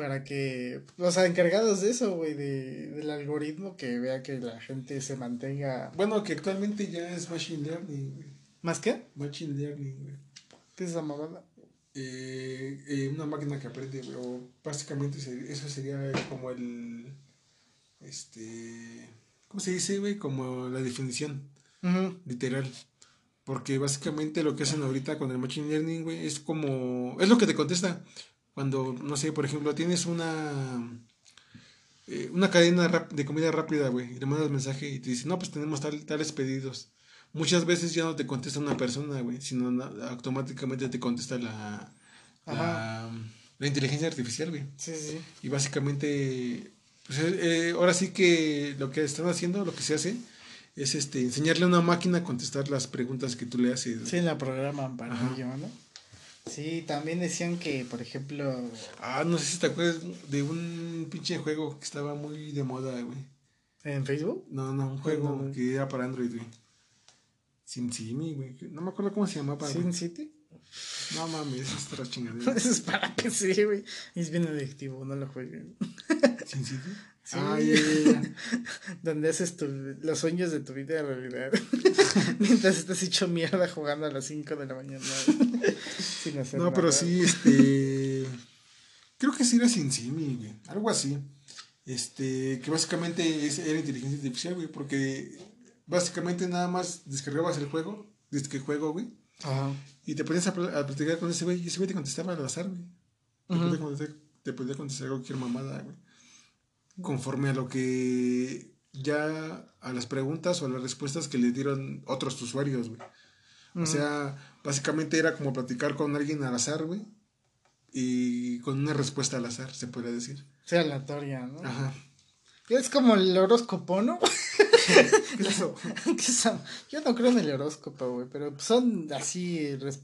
Para que. O sea, encargados de eso, güey, de, del algoritmo que vea que la gente se mantenga. Bueno, que actualmente ya es Machine Learning, güey. ¿Más qué? Machine Learning, güey. ¿Qué es esa mamada? Eh, eh, una máquina que aprende, güey. O básicamente eso sería como el. Este. ¿Cómo se dice, güey? Como la definición. Literal. Porque básicamente lo que hacen ahorita con el Machine Learning, güey, es como. Es lo que te contesta. Cuando, no sé, por ejemplo, tienes una. eh, una cadena de comida rápida, güey, y le mandas mensaje y te dice, no, pues tenemos tal, tales pedidos. Muchas veces ya no te contesta una persona, güey, sino automáticamente te contesta la. La, la inteligencia artificial, güey. Sí, sí. Y básicamente, pues eh, eh, ahora sí que lo que están haciendo, lo que se hace, es este enseñarle a una máquina a contestar las preguntas que tú le haces. Sí, la programan para ello, ¿no? Sí, también decían que, por ejemplo, Ah, no sé si te acuerdas de un pinche juego que estaba muy de moda, güey. en Facebook. No, no, un juego No, no. que era para Android, güey. SimSimi, güey. No me acuerdo cómo se llamaba. güey. Sin City. No mames, es otra chingadera. <laughs> Eso es para PC, güey. Es bien adictivo, no lo jueguen. <laughs> ¿SimCity? Sí. Ah, ya, ya, ya. Donde haces tu, los sueños de tu vida realidad. <laughs> Mientras estás hecho mierda jugando a las 5 de la mañana. Sin hacer No, pero sí, este. <laughs> creo que sí era SimSimi, güey. Algo así. Este, que básicamente es, era inteligencia artificial, güey, porque básicamente nada más descargabas el juego, desde que juego, güey, Ajá. y te ponías a, pl- a platicar con ese güey, y ese güey te contestaba al azar, güey. Te, Ujú. podía contestar, te podía contestar cualquier mamada, güey. Conforme a lo que ya a las preguntas o a las respuestas que le dieron otros usuarios, güey. O sea, básicamente era como platicar con alguien al azar, güey. Y con una respuesta al azar, se podría decir. Sí, aleatoria, ¿no? Ajá. Es como el horóscopo, ¿no? ¿Qué es eso? ¿Qué son? Yo no creo en el horóscopo, güey, pero son así res-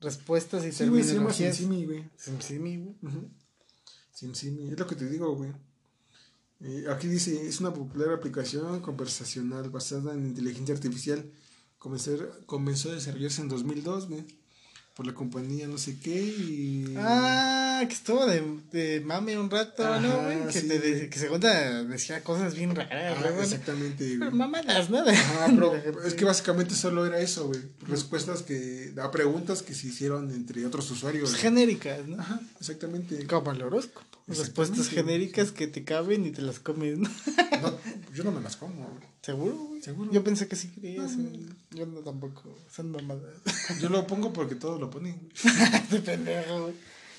respuestas y Sí, güey, se llama terminologías. SimSimi, güey. SimSimi, güey. Es lo que te digo, güey. Eh, aquí dice, es una popular aplicación conversacional basada en inteligencia artificial. Comenzó, comenzó a desarrollarse en 2002, güey. Por la compañía no sé qué y... Ah, que estuvo de, de mame un rato, ¿no, Ajá, güey? Que, sí, te de- que según te decía cosas bien raras, güey. exactamente, güey. Pero mamadas, ¿no? Ajá, <laughs> pero es que básicamente solo era eso, güey. Respuestas que. a preguntas que se hicieron entre otros usuarios. Pues genéricas, ¿no? Ajá, exactamente. Como el horóscopo. Respuestas genéricas que te caben y te las comes, ¿no? No, yo no me las como, güey. ¿Seguro, güey? Seguro. Yo pensé que sí creías. No. Yo no tampoco. Son mamadas. <laughs> Yo lo pongo porque todos lo ponen. güey. <laughs> de pendejo, güey.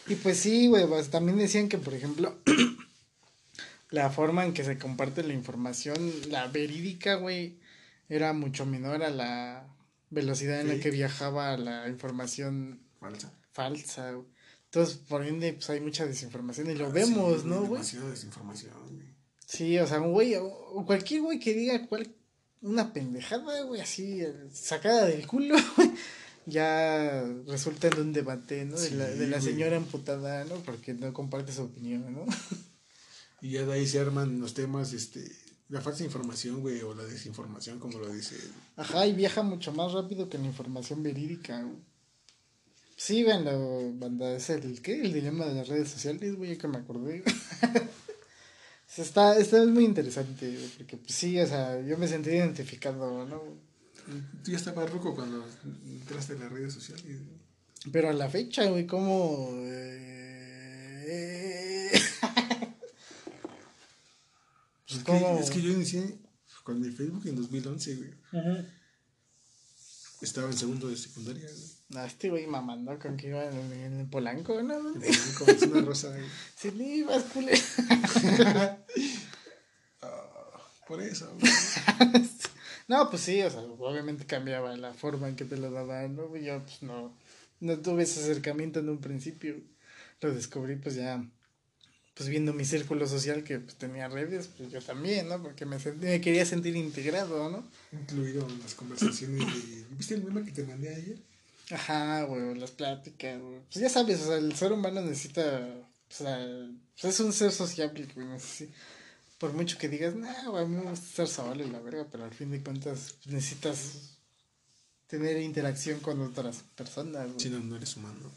Y pues sí, güey, pues también decían que, por ejemplo, <clears throat> la forma en que se comparte la información, la verídica, güey, era mucho menor a la velocidad en la que viajaba la información Falsa. falsa, güey. Entonces, por ende, pues hay mucha desinformación y lo Ah, vemos, sí, ¿no, güey? Demasiada desinformación, güey. Sí, o sea, un güey, o cualquier güey que diga cual, una pendejada, güey, así, sacada del culo, <laughs> güey, ya resulta en un debate, ¿no? De, la, de la señora amputada, ¿no? Porque no comparte su opinión, ¿no? <laughs> Y ya de ahí se arman los temas, este, la falsa información, güey, o la desinformación, como lo dice. Ajá, y viaja mucho más rápido que la información verídica, güey. Sí, banda, banda, es el, ¿qué? El dilema de las redes sociales, güey, que me acordé. <laughs> Sea, está, está muy interesante, porque pues sí, o sea, yo me sentí identificado, ¿no? Tú ya estabas ruco cuando entraste en las redes sociales. Pero a la fecha, güey, como... eh, <laughs> Pues es, ¿Cómo? que, es que yo inicié con mi Facebook en 2011, güey. Estaba en segundo de secundaria. No, este güey mamando con que iba en, en el Polanco, ¿no? Es una rosa, güey. <laughs> Sí, ni. <laughs> Ah, por eso, güey. <laughs> No, pues sí, o sea, obviamente cambiaba la forma en que te lo daban, ¿no? Yo, pues no, no tuve ese acercamiento en un principio. Lo descubrí, pues ya, pues viendo mi círculo social que pues, tenía redes, pues yo también, ¿no? Porque me, sentí, me quería sentir integrado, ¿no? Incluido en las conversaciones de... ¿Viste el meme que te mandé ayer? Ajá, güey, las pláticas, güey. Pues ya sabes, o sea, el ser humano necesita, o sea, pues es un ser sociable, güey, necesi- Por mucho que digas, nah, güey, a mí me gusta estar solo y la verga, pero al fin de cuentas pues, necesitas tener interacción con otras personas, güey. Si no, no eres humano.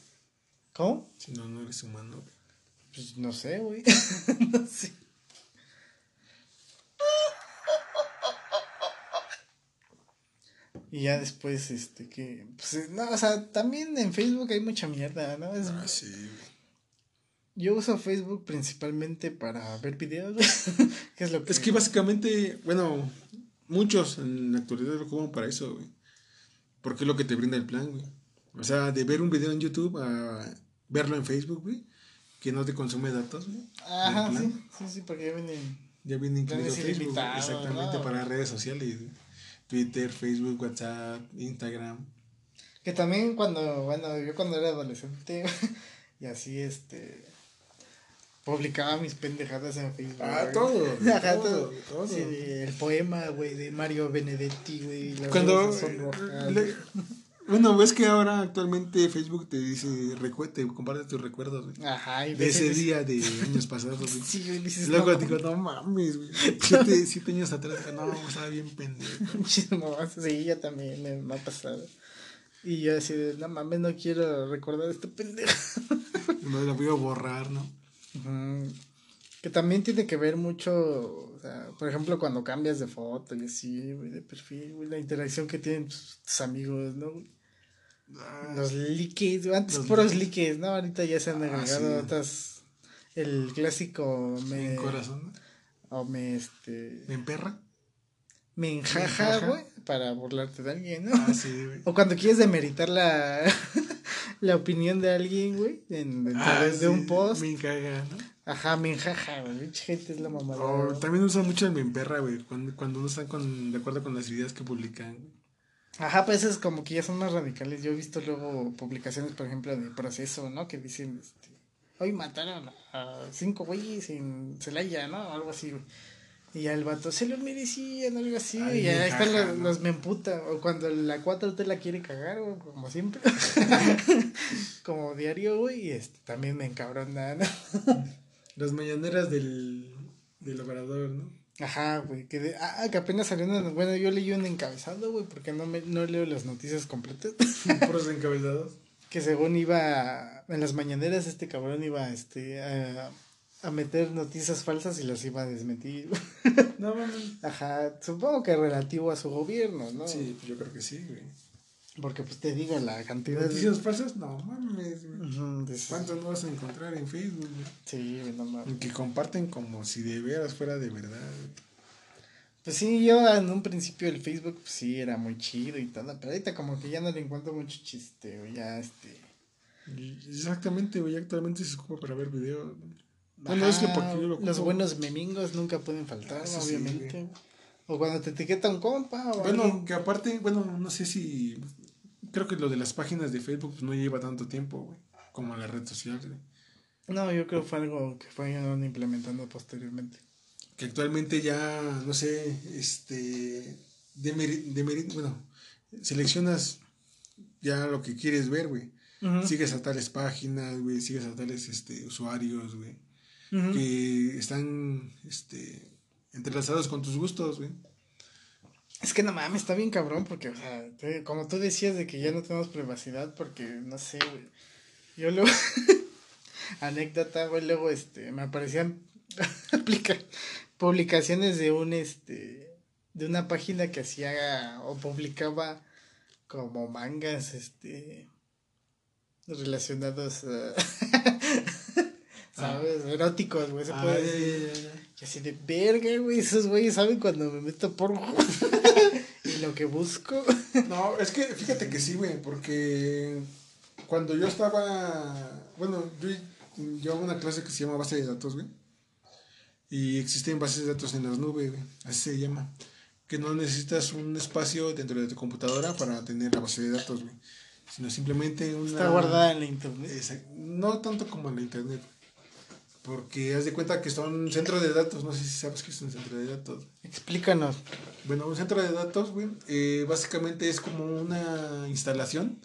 ¿Cómo? Si no, no eres humano, güey. Pues no sé, güey. <laughs> no sé. Y ya después, este, que, pues, no, o sea, también en Facebook hay mucha mierda, ¿no? Es, Ah, sí, güey. Yo uso Facebook principalmente para ver videos, güey. <laughs> que es lo que... Es que básicamente, bueno, muchos en la actualidad lo ocupan para eso, güey. Porque es lo que te brinda el plan, güey. O sea, de ver un video en YouTube a verlo en Facebook, güey, que no te consume datos, güey. Ajá, sí, sí, sí, porque ya vienen... Ya viene incluido Facebook, exactamente, ¿no? para redes sociales, güey. Twitter, Facebook, WhatsApp, Instagram. Que también cuando, bueno, yo cuando era adolescente <laughs> y así, este, publicaba mis pendejadas en Facebook. Ah, güey. todo, <laughs> Ajá, todo, todo. Sí, el poema, güey, de Mario Benedetti, güey. Cuando, rojas. le- bueno, ves que ahora actualmente Facebook te dice, te comparte tus recuerdos, güey. Ajá, y De ese día <laughs> de años pasados, güey. Sí, güey, dices, Luego no, digo, no mames, güey. <laughs> Siete, siete años atrás, no, estaba bien pendejo. mamás. <laughs> Sí, ya también me, me ha pasado. Y yo así de, no mames, no quiero recordar este pendejo. Me lo voy a borrar, ¿no? Ujú. Que también tiene que ver mucho, o sea, por ejemplo, cuando cambias de foto y así, güey, de perfil, güey, la interacción que tienen tus, tus amigos, ¿no? Los güey, antes Los puros likes, ¿no? Ahorita ya se han Ah, agregado sí. otras, el clásico me, En corazón, o me, este, ¿Me emperra? me enjaja, güey, para burlarte de alguien, ¿no? Ah, sí, güey. O cuando quieres demeritar la, <laughs> la opinión de alguien, güey, en, Ah, través de sí, un post. Me encaga, ¿no? Ajá, me enjaja, güey, gente es la mamada. O güey. también usan mucho el me emperra, güey. Cuando, cuando no están con, de acuerdo con las ideas que publican. güey. Ajá, pues es como que ya son más radicales. Yo he visto luego publicaciones, por ejemplo, de proceso, ¿no? Que dicen, este, hoy mataron a cinco güeyes en Celaya, ¿no? O algo así. Y ya el vato se lo merecían, algo así, Ay, y me están los, ¿no? los me emputa. O cuando la 4 te la quiere cagar, güey, como siempre. <laughs> <laughs> como diario, güey, y este, también me encabrona, ¿no? <laughs> Las mañaneras del, del operador, ¿no? Ajá, güey, que, de- ah, que apenas salió una, bueno, yo leí un encabezado, güey, porque no, me, no leo las noticias completas. Puros encabezados. <laughs> que según iba en las mañaneras este cabrón iba este a, a meter noticias falsas y las iba a desmentir No mames. ajá supongo que relativo a su gobierno no Sí, yo creo que sí, güey. Porque pues te digo la cantidad Noticias falsas, no mames, de. Ujú, de- ¿Cuántos no vas a encontrar en Facebook, güey? sí no mames. Que comparten como si de veras fuera de verdad. güey. pues sí yo en un principio el Facebook pues, sí era muy chido y todo pero ahorita como que ya no le encuentro mucho chiste güey, ya este Exactamente, güey. Actualmente se ocupa para ver videos. Bueno, es que porque yo lo los buenos memingos nunca pueden faltar Eso sí, obviamente o cuando te etiqueta un compa o Bueno, alguien que aparte, bueno, no sé si. Creo que lo de las páginas de Facebook pues, no lleva tanto tiempo, güey. Como la red social, güey. No, yo creo que fue algo que fueron implementando posteriormente. Que actualmente ya, no sé, este. de, de bueno, seleccionas ya lo que quieres ver, güey. Sigues a tales páginas, güey, sigues a tales este, usuarios, güey, que están este, entrelazados con tus gustos, güey. Es que no mames, está bien cabrón porque, o sea, como tú decías de que ya no tenemos privacidad porque, no sé, güey. Yo luego, <laughs> anécdota, güey, luego, este, me aparecían <laughs> publicaciones de un, este, de una página que hacía o publicaba como mangas, este, relacionados a... <laughs> ¿Sabes? Eróticos, güey, se puede ah, decir. Y así de verga, güey, esos güeyes saben cuando me meto por... <laughs> y lo que busco. no, es que fíjate que sí, güey, porque cuando yo estaba... Bueno, yo, yo hago una clase que se llama base de datos, güey. Y existen bases de datos en las nubes, güey. Así se llama. Que no necesitas un espacio dentro de tu computadora para tener la base de datos, güey sino simplemente una... Está guardada en la internet. no tanto como en la internet, porque haz de cuenta que son centros de datos, no sé si sabes que es un centro de datos. Explícanos. Bueno, un centro de datos, güey, eh, básicamente es como una instalación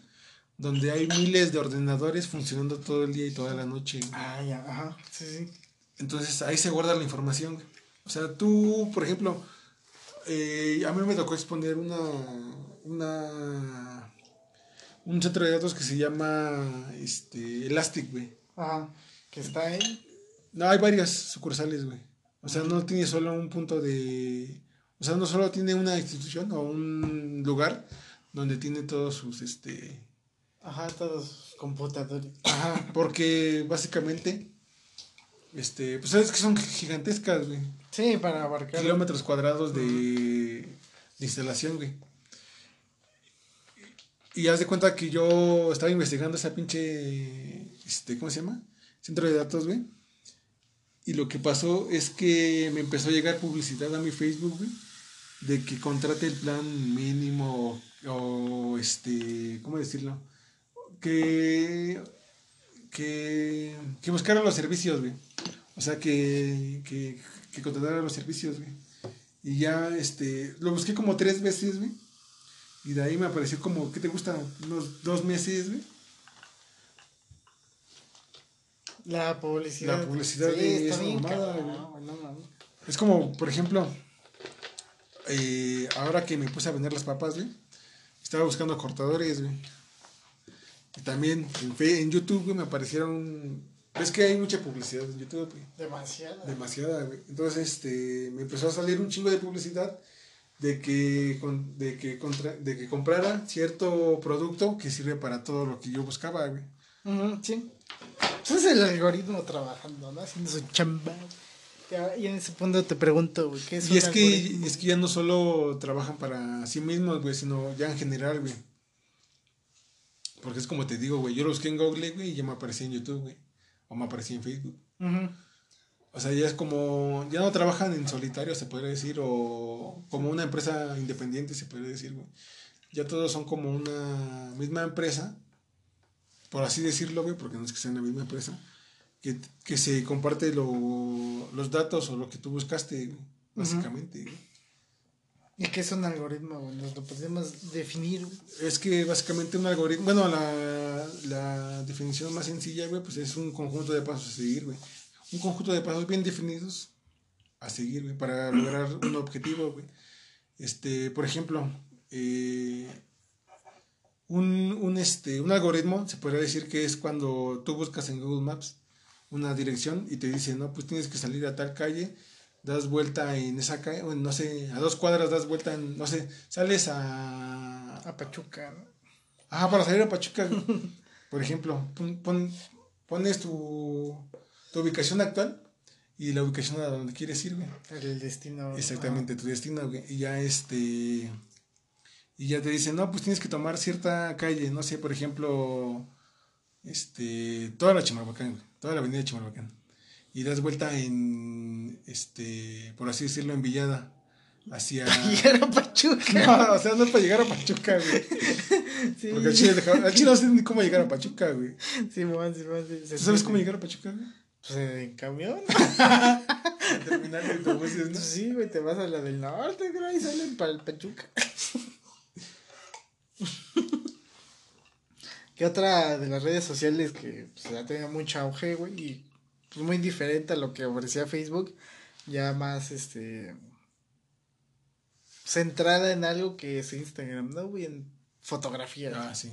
donde hay miles de ordenadores funcionando todo el día y toda la noche. Ah, ya, ajá, sí, sí. Entonces ahí se guarda la información. O sea, tú, por ejemplo, eh, a mí me tocó exponer una, una un centro de datos que se llama este, Elastic, güey. Ajá. ¿Que está ahí? No, hay varias sucursales, güey. O sea, no tiene solo un punto de. O sea, no solo tiene una institución o un lugar donde tiene todos sus este. Ajá, todos sus computadores. Ajá, porque básicamente. Este, pues sabes que son gigantescas, güey. Sí, para abarcar. Kilómetros cuadrados de, de instalación, güey. Y haz de cuenta que yo estaba investigando esa pinche, este, ¿cómo se llama? Centro de datos, güey. Y lo que pasó es que me empezó a llegar publicidad a mi Facebook, güey, de que contrate el plan mínimo o, este, ¿cómo decirlo? Que, que, que buscara los servicios, güey. O sea, que, que, que contratara los servicios, güey. Y ya, este, lo busqué como tres veces, güey y de ahí me apareció como, ¿qué te gusta? Unos dos meses, güey. La publicidad. La publicidad de esa mamada, güey. Es como, por ejemplo, eh, ahora que me puse a vender las papas, güey. Estaba buscando cortadores, güey. Y también en, en YouTube, güey, me aparecieron. Es que hay mucha publicidad en YouTube, güey. Demasiada. Demasiada, güey. Entonces, este, me empezó a salir un chingo de publicidad de que, de que, contra, de que comprara cierto producto que sirve para todo lo que yo buscaba, güey. Sí. Entonces el algoritmo trabajando, ¿no? Haciendo su chamba. Y en ese punto te pregunto, güey, ¿qué es Y es que, es que ya no solo trabajan para sí mismos, güey, sino ya en general, güey. Porque es como te digo, güey, yo lo busqué en Google, güey, y ya me aparecía en YouTube, güey. O me aparecía en Facebook. O sea, ya es como, ya no trabajan en solitario, se podría decir, o como una empresa independiente, se podría decir, güey. Ya todos son como una misma empresa, por así decirlo, güey, porque no es que sean la misma empresa, que, que se comparte lo, los datos o lo que tú buscaste, básicamente. ¿Y qué es un algoritmo, güey? ¿Nos lo podemos definir? Es que básicamente un algoritmo, bueno, la, la definición más sencilla, güey, pues es un conjunto de pasos a seguir, güey un conjunto de pasos bien definidos a seguir, güey, para lograr un objetivo, güey. Este, por ejemplo, eh, un, un, este, un algoritmo se podría decir que es cuando tú buscas en Google Maps una dirección y te dice, no, pues tienes que salir a tal calle, das vuelta en esa calle, no sé, a dos cuadras das vuelta en, no sé, sales a... A Pachuca, Ajá, para salir a Pachuca, <laughs> por ejemplo, pones tu tu ubicación actual y la ubicación a donde quieres ir, güey. El destino. Exactamente, tu destino, güey. Y ya este. Y ya te dicen, no, pues tienes que tomar cierta calle, no sé, por ejemplo, este, toda la Chimalhuacán, güey, toda la avenida de Chimalhuacán. Y das vuelta en, este, por así decirlo, en Villada. Hacia... <laughs> Para llegar a Pachuca. <laughs> No, o sea, no es para llegar a Pachuca, güey. <laughs> Sí. Porque al chile, al chile no sé ni cómo llegar a Pachuca, güey. Sí, man, sí, man, sí. ¿Tú sabes cómo llegar a Pachuca, güey? Pues en camión. terminal de autobuses, ¿no? Sí, güey, te vas a la del norte, güey, y salen para el Pachuca. ¿Qué otra de las redes sociales que pues, ya tenía mucho auge, güey? Y pues muy diferente a lo que ofrecía Facebook, ya más, este, centrada en algo que es Instagram, ¿no, güey? En fotografía. Ah, sí.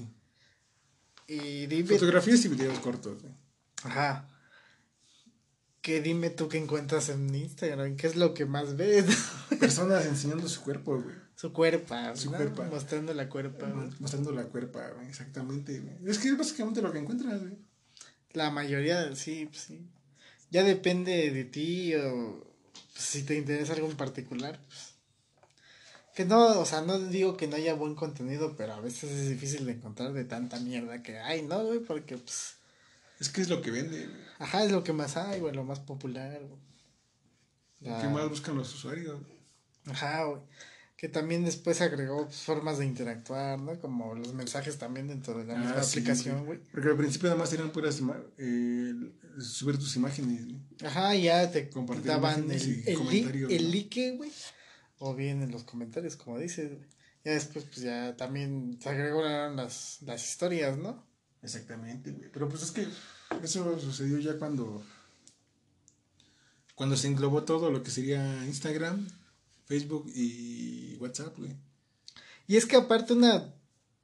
Y dime... Fotografías y videos cortos, güey. Ajá. Que dime tú qué encuentras en Instagram, ¿qué es lo que más ves? <laughs> Personas enseñando su cuerpo, güey. Su cuerpa, Su ¿no? cuerpa. Mostrando la cuerpa. güey. Mostrando la cuerpa, güey. Exactamente, güey. Es que es básicamente lo que encuentras, güey. La mayoría, sí, pues sí. Ya depende de ti o pues, si te interesa algo en particular. Pues. Que no, o sea, no digo que no haya buen contenido, pero a veces es difícil de encontrar de tanta mierda que hay, ¿no, güey? Porque, pues, Es que es lo que vende, güey. ajá, es lo que más hay, güey, lo más popular, güey. Lo que más buscan los usuarios. Ajá, güey. Que también después agregó pues, formas de interactuar, ¿no? Como los mensajes también dentro de la misma Ah, sí, aplicación, güey. Porque al principio nada más eran puras eh, subir tus imágenes, güey. Ajá, ya te imágenes el, el, li- el ¿no? like, güey. O bien en los comentarios, como dices, güey. Ya después, pues ya también se agregaron las, las historias, ¿no? Exactamente, güey. Pero pues es que eso sucedió ya cuando. Cuando se englobó todo lo que sería Instagram, Facebook y WhatsApp, güey. Y es que aparte una,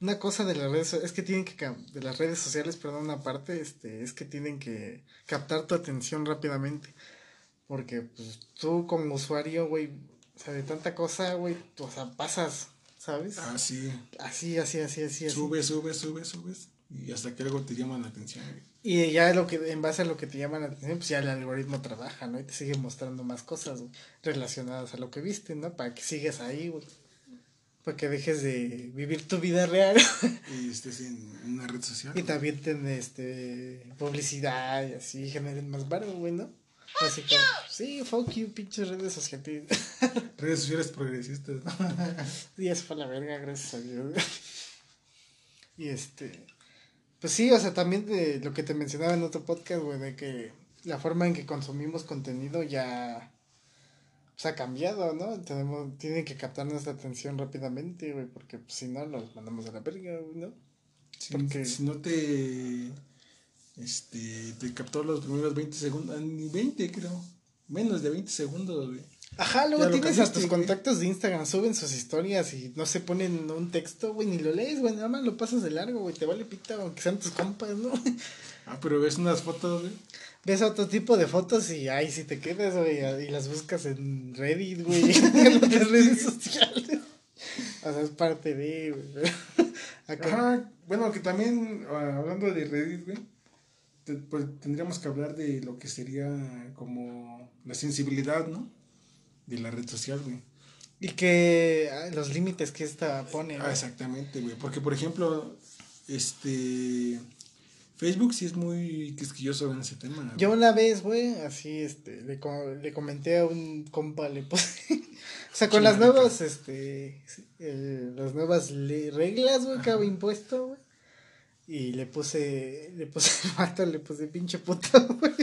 una cosa de las redes es que tienen que de las redes sociales, perdón, una parte, este, es que tienen que captar tu atención rápidamente. Porque pues tú como usuario, güey, o sea, de tanta cosa, güey, tú, o sea, pasas, ¿sabes? Ah, sí. Así, así, así, así, así. Subes, subes, subes, subes. Y hasta que algo te llama la atención, güey. Y ya lo que, en base a lo que te llama la atención, pues ya el algoritmo trabaja, ¿no? Y te sigue mostrando más cosas, güey, relacionadas a lo que viste, ¿no? Para que sigas ahí, güey. Para que dejes de vivir tu vida real. Y estés en una red social. y también ten, este, publicidad y así, generen más barro, güey, ¿no? Así que, sí, fuck you, pinches redes sociales. <laughs> Redes sociales progresistas. ¿no? y eso fue la verga, gracias a Dios. y este, pues sí, o sea, también de lo que te mencionaba en otro podcast, güey, de que la forma en que consumimos contenido ya pues, ha cambiado, ¿no? Tenemos, tienen que captar nuestra atención rápidamente, güey, porque pues, si no, los mandamos a la verga, güey, ¿no? Si, Porque- si no te. Este. Te captó los primeros 20 segundos. Ni 20, creo. Menos de 20 segundos, güey. Ajá, luego tienes a tus contactos de Instagram, suben sus historias y no se ponen un texto, güey, ni lo lees, güey, nada más lo pasas de largo, güey, te vale pita, aunque sean tus compas, ¿no? <laughs> Ah, pero ves unas fotos, güey. Ves otro tipo de fotos y ay, si te quedas, güey, y las buscas en Reddit, güey, <laughs> <laughs> en otras redes sociales. O sea, es parte de, güey. Ajá, bueno, que también, ah, hablando de Reddit, güey, te- pues, tendríamos que hablar de lo que sería como la sensibilidad, ¿no? De la red social, güey. Y que ah, los límites que esta pone, Ah, exactamente, güey. Porque, por ejemplo, este. Facebook sí es muy quisquilloso en ese tema. güey. Yo una vez, güey, así, este, le, le comenté a un compa, le puse, <laughs> o sea, con las Chingada. nuevas, este, eh, las nuevas reglas, güey, que había impuesto, güey, y le puse, le puse <laughs> el le puse pinche puto, <laughs> güey,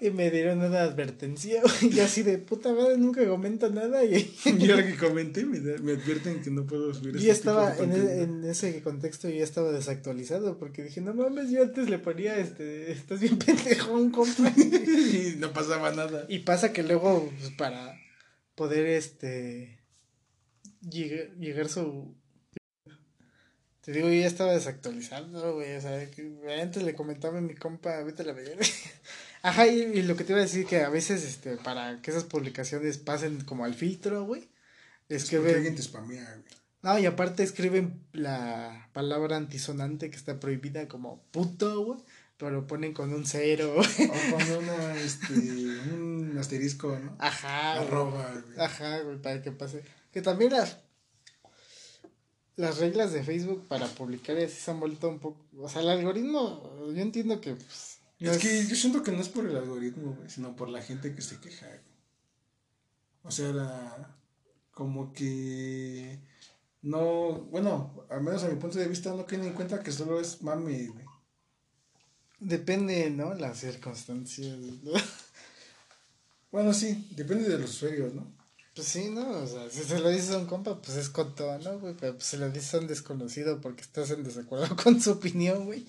y me dieron una advertencia, <laughs> y así de puta madre, nunca comento nada, y <laughs> Y ahora que comenté, me, me advierten que no puedo subir yo este estaba tipo de en, e- contenido. en ese contexto, yo ya estaba desactualizado, porque dije, no mames, yo antes le ponía, este, estás bien pendejo, un compa, <laughs> y no pasaba nada. Y pasa que luego, pues, para poder, este, llegar, llegar su... Te digo, yo ya estaba desactualizado, güey, o sea, que antes le comentaba a mi compa, vete a la verga. Ajá, y, y lo que te iba a decir que a veces, este, para que esas publicaciones pasen como al filtro, güey, es que ven... alguien te spamea, güey. No, y aparte escriben la palabra antisonante que está prohibida como puto, güey, pero lo ponen con un cero, güey. O con una, este, un asterisco, ¿no? Ajá. Arroba, güey. Ajá, güey, para que pase. Que también las las reglas de Facebook para publicar y así se han vuelto un poco, o sea, el algoritmo, yo entiendo que pues, no Es que yo siento que no es por el algoritmo, güey, sino por la gente que se queja, güey. O sea, la- como que no, bueno, al menos a mi punto de vista no tienen en cuenta que solo es mame, güey. depende, ¿no? Las circunstancias. ¿no? <laughs> Bueno, sí, depende de los usuarios, ¿no? Pues sí, ¿no? O sea, si se lo dices a un compa, pues es con todo, ¿no, güey? Pero pues se lo dices a un desconocido porque estás en desacuerdo <laughs> con su opinión, güey.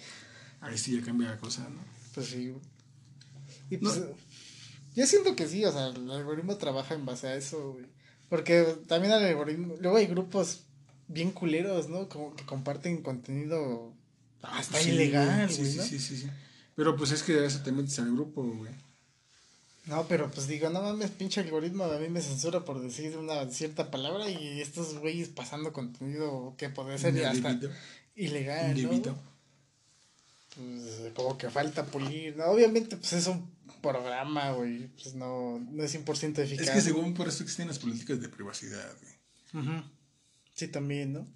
Ahí sí ya cambia la cosa, ¿no? Pues sí. Y pues, yo siento que sí, o sea, el algoritmo trabaja en base a eso, güey. Porque también algoritmo, luego hay grupos bien culeros, ¿no? Como que comparten contenido hasta Sí, ilegal, sí, güey, sí, ¿no? sí, sí, sí. Pero pues es que a veces te metes al grupo, güey. No, pero pues digo, no mames, pinche algoritmo a mí me censura por decir una cierta palabra y estos güeyes pasando contenido que podría ser hasta ilegal, ¿no? Pues como que falta pulir, ¿no? Obviamente pues es un programa, güey, pues no, no es 100% eficaz. Es que según por eso existen las políticas de privacidad, güey. Sí, también, ¿no?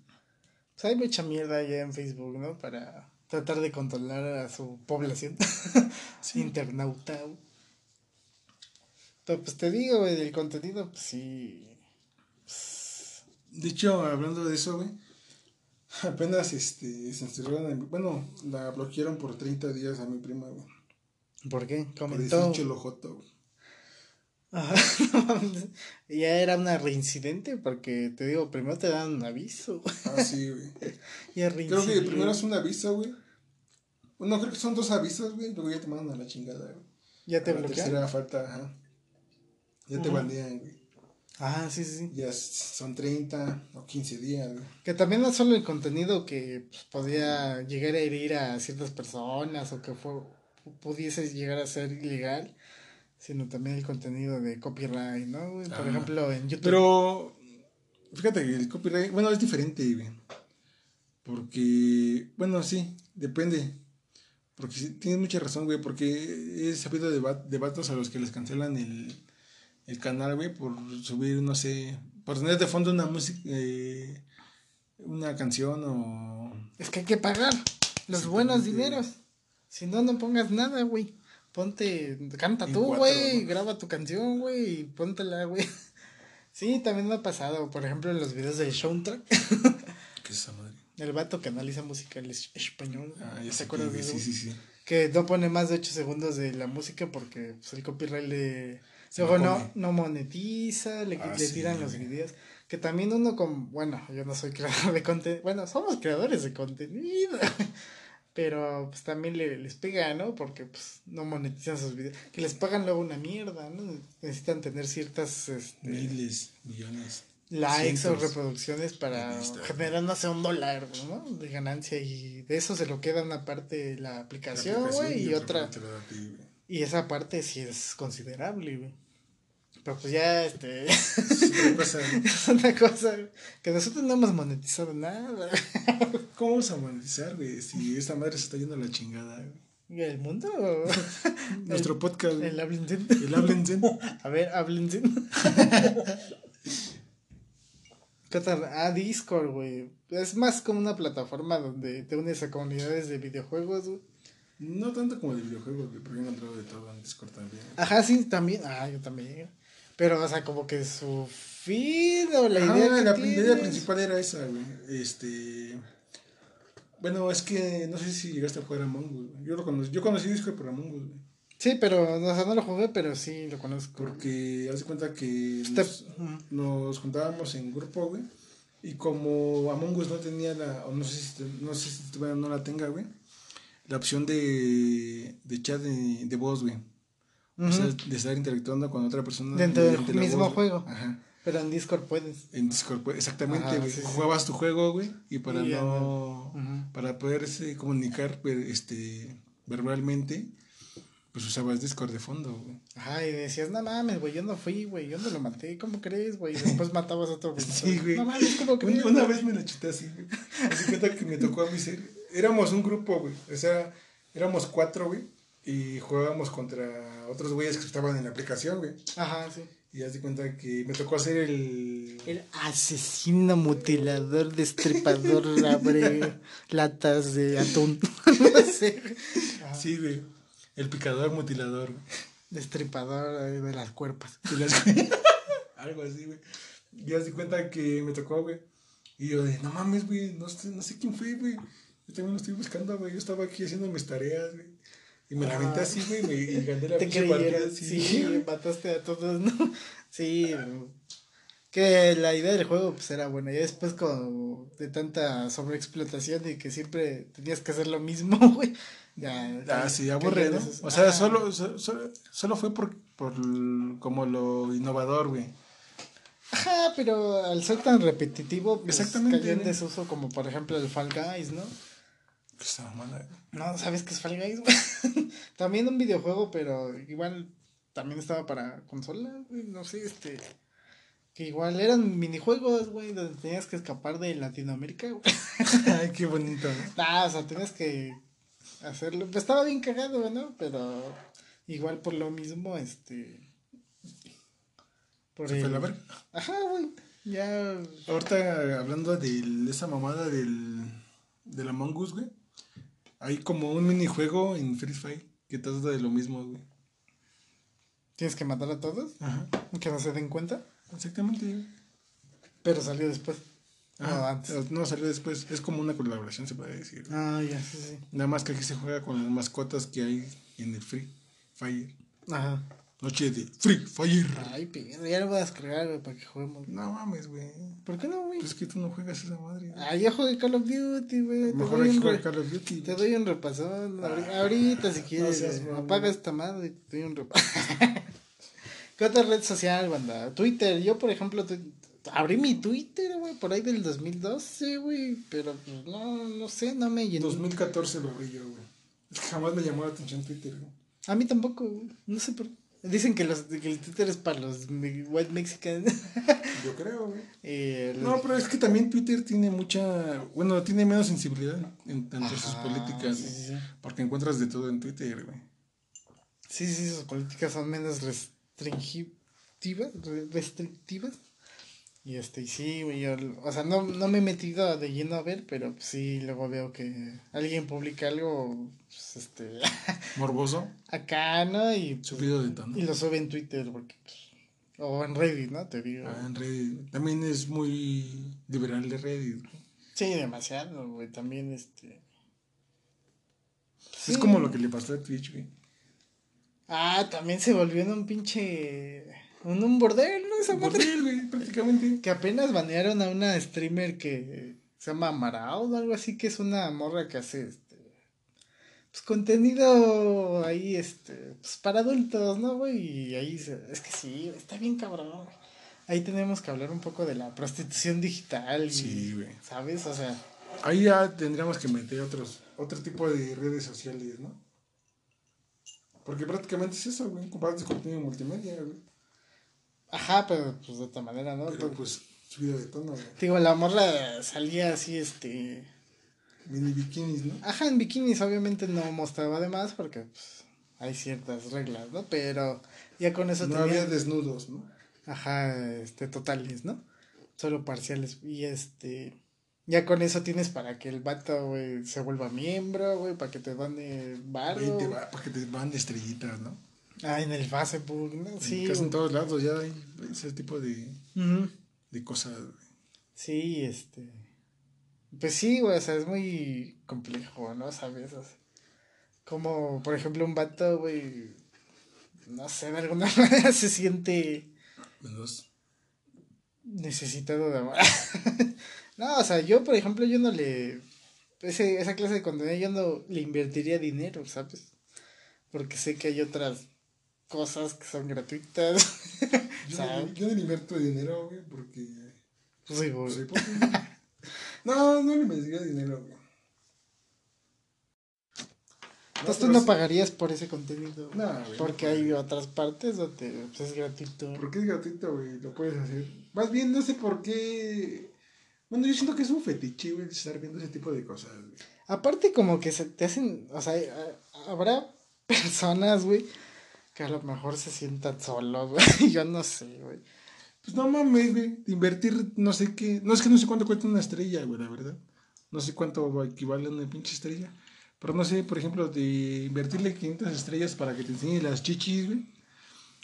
Pues hay mucha mierda ya en Facebook, ¿no? Para tratar de controlar a su población <laughs> internauta. güey. Pero pues te digo, güey, del contenido, pues sí. De hecho, hablando de eso, güey, <laughs> apenas este, se encerraron, en- bueno, la bloquearon por 30 días a mi prima, güey. ¿Por qué? Por Comentó. decir cholojoto, güey. Ajá, <laughs> no ya era una reincidente porque te digo, primero te dan un aviso. Ah, sí, güey. <laughs> ya Creo que primero es un aviso, güey. Bueno, creo que son dos avisos, güey. Luego ya te mandan a la chingada, güey. Ya te A la bloquean. tercera falta, ajá. Ya te bandean, güey. Ah, sí, sí, sí. Ya son 30 o 15 días. Que también no solo el contenido que pues, podía llegar a herir a ciertas personas o que fue, pudiese llegar a ser ilegal, sino también el contenido de copyright, ¿no? güey? Por ejemplo, en YouTube. Pero, fíjate que el copyright, bueno, es diferente, güey. Porque, bueno, sí, depende. Porque sí, tienes mucha razón, güey. Porque he sabido de vatos a los que les cancelan el, el canal, güey, por subir, no sé, por tener de fondo una música, eh, una canción o... Es que hay que pagar los buenos dineros. Si no, no pongas nada, güey. Ponte, canta En tú, cuatro, güey, ¿no? graba tu canción, güey, y póntela, güey. <laughs> Sí, también me ha pasado, por ejemplo, en los videos de Soundtrack, ¿Qué es esa madre? el vato que analiza música en es- español. Ah, ya ¿Te acuerdas de eso? Sí, sí, sí. Que no pone más de 8 segundos de la música porque pues, el copyright le... Luego no, no monetiza, le, Ah, le sí, tiran los güey. videos. Que también uno con... Bueno, yo no soy creador de contenido. Bueno, somos creadores de contenido. <laughs> Pero pues también le, les pega, ¿no? Porque pues no monetizan sus videos. Que les pagan luego una mierda, ¿no? Necesitan tener ciertas este, Miles, millones. likes o cientos reproducciones para generar, no sé, un dólar, ¿no? De ganancia. Y de eso se lo queda una parte la aplicación, güey, y otra... te lo da a ti, güey. Y esa parte sí es considerable, güey. Pero pues ya, este, Es otra cosa, ¿no? es una cosa que nosotros no hemos monetizado nada. <laughs> ¿Cómo vamos a monetizar, güey? Si esta madre se está yendo a la chingada, güey. ¿Y el mundo? <laughs> Nuestro podcast. El Hablenzen. El hablen. <laughs> A ver, Hablenzen. ¿Qué otra? Ah, Discord, güey. Es más como una plataforma donde te unes a comunidades de videojuegos, güey. No tanto como de videojuegos, güey, porque he encontrado de todo en Discord también. Ajá, sí, también. Ah, yo también. Pero, o sea, como que su feed o la idea que la tienes. idea principal era esa, güey. Este. Bueno, es que no sé si llegaste a jugar a güey. Yo lo conocí, yo conocí Discord por Among Us, güey. Sí, pero, o sea, no lo jugué, pero sí lo conozco. Porque haz de cuenta que Step- nos, nos juntábamos en grupo, güey. Y como Among Us no tenía la, o no sé si, no sé si no la tenga, güey. La opción de, de chat de, de voz, güey. O sea, de estar interactuando con otra persona. Dentro del mismo voz, juego. Ajá. Pero en Discord puedes. En Discord, pues, exactamente, Ajá, sí. Jugabas tu juego, güey. Y para Y no. Para poderse comunicar, pues, este. Verbalmente, pues usabas Discord de fondo, güey. Ajá, y decías, no mames, güey, yo no fui, güey, yo no lo maté, ¿cómo crees, güey? Y después matabas a otro <laughs> güey. Sí, güey. No mames, ¿cómo crees? Una, una vez me la chuté así, güey. Así cuenta que me tocó a mí ser. Éramos un grupo, güey. O sea, éramos cuatro, güey. Y jugábamos contra otros güeyes que estaban en la aplicación, güey. Ajá, sí. Y haz de cuenta que me tocó hacer el. El asesino mutilador, destripador, <laughs> abre latas de atún. <laughs> no sé. Ajá. Sí, güey. El picador mutilador, güey. Destripador eh, de las cuerpas. Las- <laughs> Algo así, güey. Y haz de cuenta que me tocó, güey. Y yo de, no mames, güey, no sé, no sé quién fue, güey. Yo también lo estoy buscando, güey. Yo estaba aquí haciendo mis tareas, güey. Y me la aventé así, güey, y me- y gané la pinche partida. Sí, mataste a todos, ¿no? <laughs> Sí, que la idea del juego pues era buena, ya después como de tanta sobreexplotación y que siempre tenías que hacer lo mismo, <laughs> güey, ya. Ah, sí, ¿no? Esos- O sea, Ajá. solo, so- so- solo fue por, por como lo innovador, güey. Ajá, pero al ser tan repetitivo, pues Exactamente, cayó en desuso como por ejemplo el Fall Guys, ¿no? Mamada, güey. No, ¿sabes qué es Fall Guys? güey? <laughs> También un videojuego, pero igual también estaba para consola, güey, no sé, este... Que igual eran minijuegos, güey, donde tenías que escapar de Latinoamérica, güey. <laughs> Ay, qué bonito, ¿no? Ah, o sea, tenías que hacerlo. Pues estaba bien cagado, ¿no? Pero igual por lo mismo, este... Por Se fue el- la verga. Ajá, güey, ya... Ahorita hablando de esa mamada del, del Among Us, güey. Hay como un minijuego en Free Fire que trata de lo mismo, güey. Tienes que matar a todos, Ajá. que no se den cuenta. Exactamente. Pero salió después. No, Ajá. antes. No, salió después. Es como una colaboración, se puede decir. Ah, ya, sí, sí. Nada más que aquí se juega con las mascotas que hay en el Free Fire. Ajá. Noche de Free Fire. Ay, pero ya lo voy a descargar, güey, para que juguemos. No mames, güey. ¿Por qué no, güey? Pues es que tú no juegas esa madre. güey. Ah, ya jugué Call of Duty, güey. Mejor hay que jugar Call of Duty. Te doy un repasón. ahori- Ahorita, si quieres, seas apaga esta madre y te doy un repasón. <laughs> ¿Qué otra red social, banda? Twitter. Yo, por ejemplo, tu- abrí mi Twitter, güey, por ahí del 2012, güey. Pero, pues, no, no sé, no me llenó. 2014 lo abrí yo, güey. Es que jamás me llamó la atención Twitter, güey. A mí tampoco, güey. No sé por qué. Dicen que, los, que el Twitter es para los white mexicans. Yo creo, güey. Eh, No, pero es que también Twitter tiene mucha. Bueno, tiene menos sensibilidad en, sus Ajá, políticas. sí, sí, sí. Porque encuentras de todo en Twitter, güey. Sí, sí, sus políticas son menos restringitivas, re- restrictivas. Y este, y sí, güey, yo, o sea, no, no me he metido de lleno a ver, pero pues sí, luego veo que alguien publica algo, pues, este, <laughs> Morboso, acá, ¿no? Y, subido de tono. y lo sube en Twitter, porque, pues, o en Reddit, ¿no? Te digo. Ah, en Reddit. También es muy liberal de Reddit. Sí, demasiado, güey, también, este. Es como lo que le pasó a Twitch, güey. Ah, también se volvió en un pinche, en un bordel, ¿no? Esa. Bordel, güey, prácticamente. Que apenas banearon a una streamer que se llama Amarao o algo así, que es una morra que hace este pues contenido ahí, este, pues para adultos, ¿no, güey? Y ahí se- es que sí, está bien cabrón. Ahí tenemos que hablar un poco de la prostitución digital. Sí, güey. ¿Sabes? O sea, Ahí ya tendríamos que meter otros, otro tipo de redes sociales, ¿no? Porque prácticamente es eso, güey. Compartes contenido multimedia, güey. Ajá, pero pues de otra manera, ¿no? Pero pues subido de tono, güey. Digo, la morra salía así, este, Mini bikinis, ¿no? Ajá, en bikinis obviamente no mostraba de más porque pues, hay ciertas reglas, ¿no? Pero ya con eso No tenía- había desnudos, ¿no? Ajá, este, totales, ¿no? Solo parciales. Y este, ya con eso tienes para que el vato, güey, se vuelva miembro, güey, para que te te va, para que te van de estrellitas, ¿no? Ah, en el Facebook, ¿no? Sí. Casi en todos lados ya hay ese tipo de, de cosas. Sí, este. Pues sí, güey, o sea, es muy complejo, ¿no? ¿Sabes? O sea, como, por ejemplo, un vato, güey, no sé, de alguna <laughs> manera se siente Menos- necesitado de amor. <laughs> no, o sea, yo, por ejemplo, yo no le... Ese, esa clase de contenido yo no le invertiría dinero, ¿sabes? Porque sé que hay otras cosas que son gratuitas. <laughs> Yo, no, yo no invierto dinero, güey, porque Pues sí, güey. soy pobre. güey. <laughs> no, no le invertiría dinero, güey. Entonces pero tú no sí- pagarías por ese contenido. No, güey, Porque no hay otras partes donde pues, es gratuito. Porque es gratuito, güey, lo puedes hacer. Más bien, no sé por qué. Bueno, yo siento que es un fetiche, güey, estar viendo ese tipo de cosas, güey. Aparte como que se te hacen, o sea, ha- habrá personas, güey, que a lo mejor se sientan solos, güey. <laughs> Yo no sé, güey. Pues no mames, güey, invertir no sé qué. No es que no sé cuánto cuesta una estrella, güey, la verdad. No sé cuánto equivale a una pinche estrella. Pero no sé, por ejemplo, de invertirle 500 estrellas para que te enseñe las chichis, güey.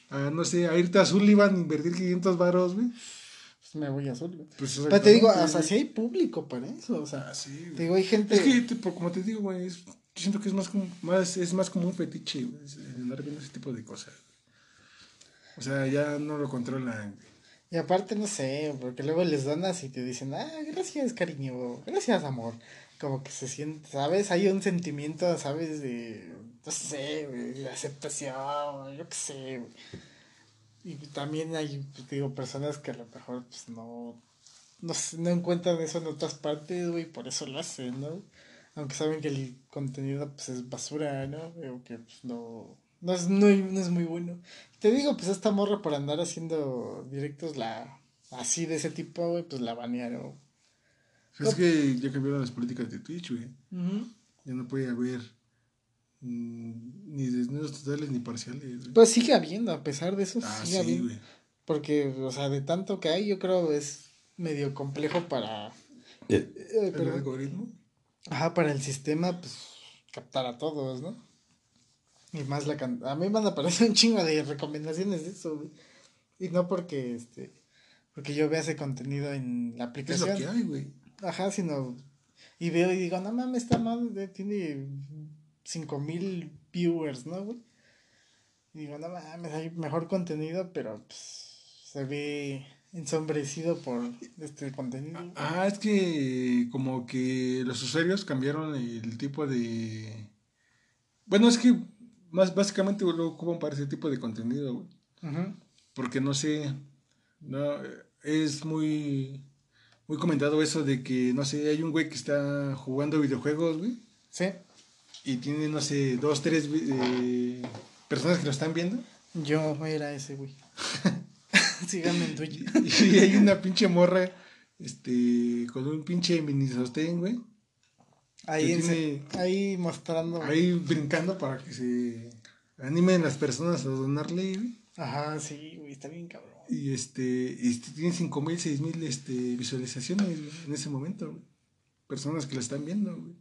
A, no sé, a irte a Sullivan, invertir 500 varos, güey. Pues me voy a azul, güey. Pues Pero te digo, o sea, sí hay público para eso, o sea. Ah, sí. Te digo, hay gente... Es que, tipo, como te digo, güey, es- siento que es más como, más, es más como un fetiche, güey, andar viendo ese tipo de cosas. O sea, ya no lo controlan. Y aparte, no sé, porque luego les donas y te dicen, ah, gracias, cariño, gracias, amor. Como que se siente, ¿sabes? Hay un sentimiento, ¿sabes? De, no sé, de aceptación, yo qué sé. Y también hay, pues, digo, personas que a lo mejor, pues, no, no, no encuentran eso en otras partes, güey, por eso lo hacen, ¿no? Aunque saben que el contenido, pues, es basura, ¿no? O que, pues, no, no es, no, no es muy bueno. Te digo, pues, esta morra por andar haciendo directos, la, así de ese tipo, güey, pues, la banearon. Es que ya cambiaron las políticas de Twitch, güey. Ya no puede haber mm, ni desnudos totales ni parciales. güey. Pues sigue habiendo, a pesar de eso, ah, sigue sí, habiendo. güey. Porque, o sea, de tanto que hay, yo creo es medio complejo para. eh, El perdón. algoritmo. Ajá, para el sistema, pues, captar a todos, ¿no? Y más la can... A mí me han aparecido un chingo de recomendaciones de eso, güey. Y no porque, este, porque yo vea ese contenido en la Es aplicación. lo que hay, güey. Ajá, sino... Y veo y digo, no mames, esta madre tiene 5000 viewers, ¿no, güey? Y digo, no mames, hay mejor contenido, pero, pues, se ve ensombrecido por este contenido. Ah, es que como que los usuarios cambiaron el tipo de... Bueno, es que más básicamente lo ocupan para ese tipo de contenido, güey. Porque no sé, no, es muy, muy comentado eso de que, no sé, hay un güey que está jugando videojuegos, güey, Sí. y tiene, no sé, dos, tres eh, personas que lo están viendo, Yo era ese, güey. <laughs> <laughs> Síganme en Twitch. <laughs> y hay una pinche morra, este, con un pinche mini sostén, güey, Ahí, se- ahí mostrando. ahí brincando para que se animen las personas a donarle, güey. Ajá, sí, güey, está bien cabrón. Y este, este tiene cinco mil, seis mil este, visualizaciones güey, en ese momento, güey. Personas que lo están viendo, güey.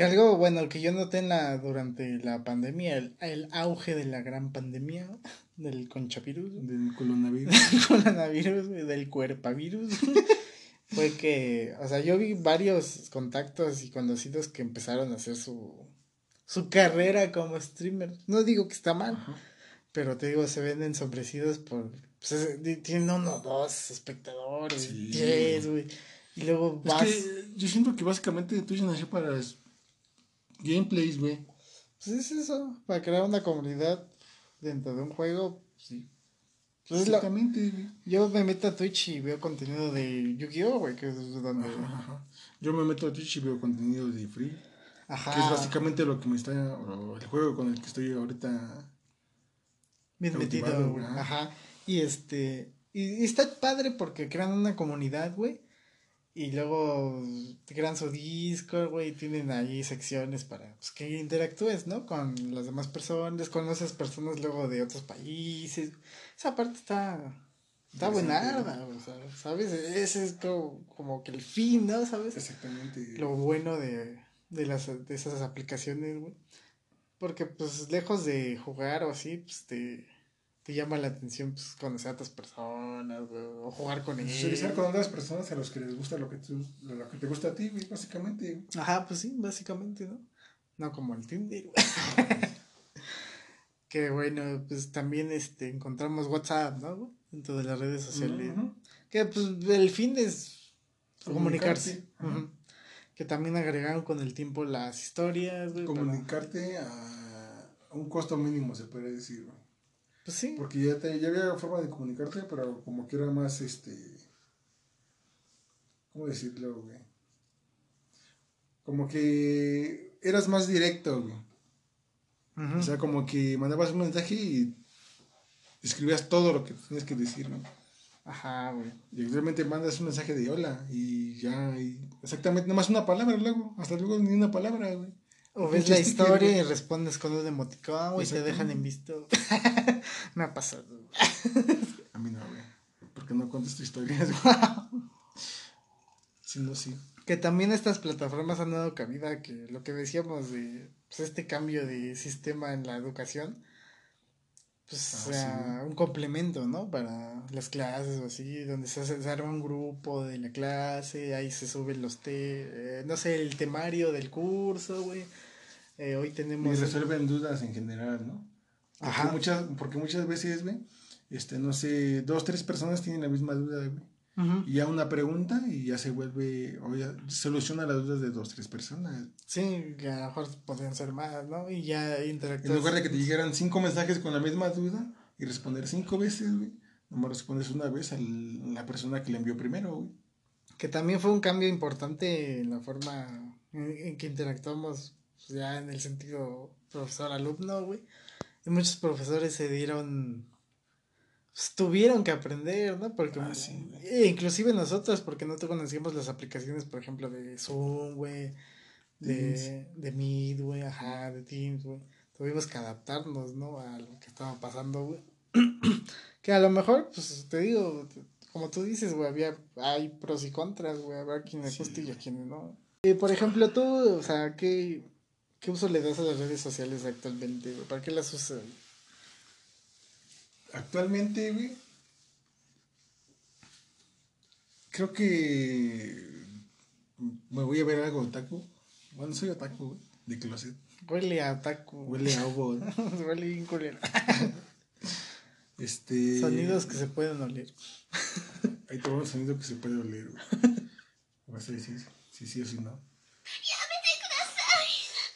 Que algo, bueno, que yo noté en la, durante la pandemia, el, el auge de la gran pandemia, <laughs> del conchavirus, Del coronavirus. <laughs> del coronavirus, del cuerpavirus, <laughs> fue que, o sea, yo vi varios contactos y conocidos que empezaron a hacer su, su carrera como streamer. No digo que está mal, Ajá. pero te digo, se ven ensombrecidos por, pues, tienen uno, dos espectadores, Sí, diez, güey. Y luego Es vas, que yo siento que básicamente Twitch nació para gameplays, güey. pues es eso, para crear una comunidad dentro de un juego, sí. Pues lo- Exactamente, yo me meto a Twitch y veo contenido de Yu-Gi-Oh, güey, que es donde... Ajá. Yo me meto a Twitch y veo contenido de Free, Ajá. que es básicamente lo que me está, el juego con el que estoy ahorita. bien metido, güey. ajá. Ajá. Y este. Y, y está padre porque crean una comunidad, güey. Y luego te crean su Discord, güey. Y tienen ahí secciones para pues, que interactúes, ¿no? Con las demás personas, conoces personas luego de otros países. Esa parte está. Está buenarda, o sea, ¿sabes? Ese es como, como que el fin, ¿no? ¿Sabes? Exactamente. lo bueno de, de, las, de esas aplicaciones, güey. Porque, pues, lejos de jugar o así, pues, te, te llama la atención, pues, conocer a otras personas, güey, o jugar con ellos. Socializar con otras personas a los que les gusta lo que, tú, lo que te gusta a ti, güey, básicamente. Ajá, pues sí, básicamente, ¿no? No como el Tinder, güey. <laughs> que bueno, pues también este, encontramos WhatsApp, ¿no? güey? Dentro de las redes sociales. Que pues el fin es comunicarse. Que también agregaron con el tiempo las historias, güey. para- Comunicarte a un costo mínimo, se puede decir, güey. Pues sí. Porque ya, te, ya había forma de comunicarte, pero como que era más, este... ¿Cómo decirlo, güey? Como que eras más directo, güey. O sea, como que mandabas un mensaje y escribías todo lo que tenías que decir, ¿no? Ajá, güey. Y realmente mandas un mensaje de hola y ya, y exactamente, nada más una palabra luego, hasta luego ni una palabra, güey. O <laughs> ves la historia y respondes con un emoticón, güey, te dejan en visto. <laughs> Me ha pasado. A mí no, güey. Porque no contesto historias, güey. Si no, sí. Que también estas plataformas han dado cabida que lo que decíamos de pues, este cambio de sistema en la educación, pues Ah, sea un complemento, ¿no? Para las clases o así, donde se, hace- se arma un grupo de la clase, ahí se suben los te, eh, no sé, el temario del curso, güey. Eh, hoy Y tenemos... resuelven dudas en general, ¿no? Porque Ajá. Muchas, porque muchas veces, güey, este, no sé, dos, tres personas tienen la misma duda, güey. Y ya una pregunta y ya se vuelve, o ya soluciona las dudas de dos, tres personas. Sí, que a lo mejor podrían ser más, ¿no? Y ya interactúas. En lugar de que te llegaran cinco mensajes con la misma duda y responder cinco veces, güey, nomás respondes una vez a la persona que le envió primero, güey. Que también fue un cambio importante en la forma en, en que interactuamos, pues, ya en el sentido profesor-alumno, güey. Y muchos profesores se dieron, pues, tuvieron que aprender, ¿no? Porque, Ah, sí, e inclusive nosotros, porque no te conocíamos las aplicaciones, por ejemplo, de Zoom, güey, de, de Meet, güey, ajá, de Teams, güey. Tuvimos que adaptarnos, ¿no? A lo que estaba pasando, güey. <clears throat> que a lo mejor, pues, te digo, como tú dices, güey, había, hay pros y contras, güey, habrá quien le Sí, guste y a quienes no. Y, por ejemplo, tú, o sea, ¿qué, qué uso le das a las redes sociales actualmente, güey? ¿Para qué las usas? Actualmente, güey, creo que me voy a ver algo otaku. Bueno, soy otaku, güey, de closet. Huele a taco. Huele a ¿no? <laughs> Huele bien culero. <laughs> Este... Sonidos que se pueden oler. <laughs> Hay todo un sonido que se puede oler, güey. Vas a decir sí, sí o sí no.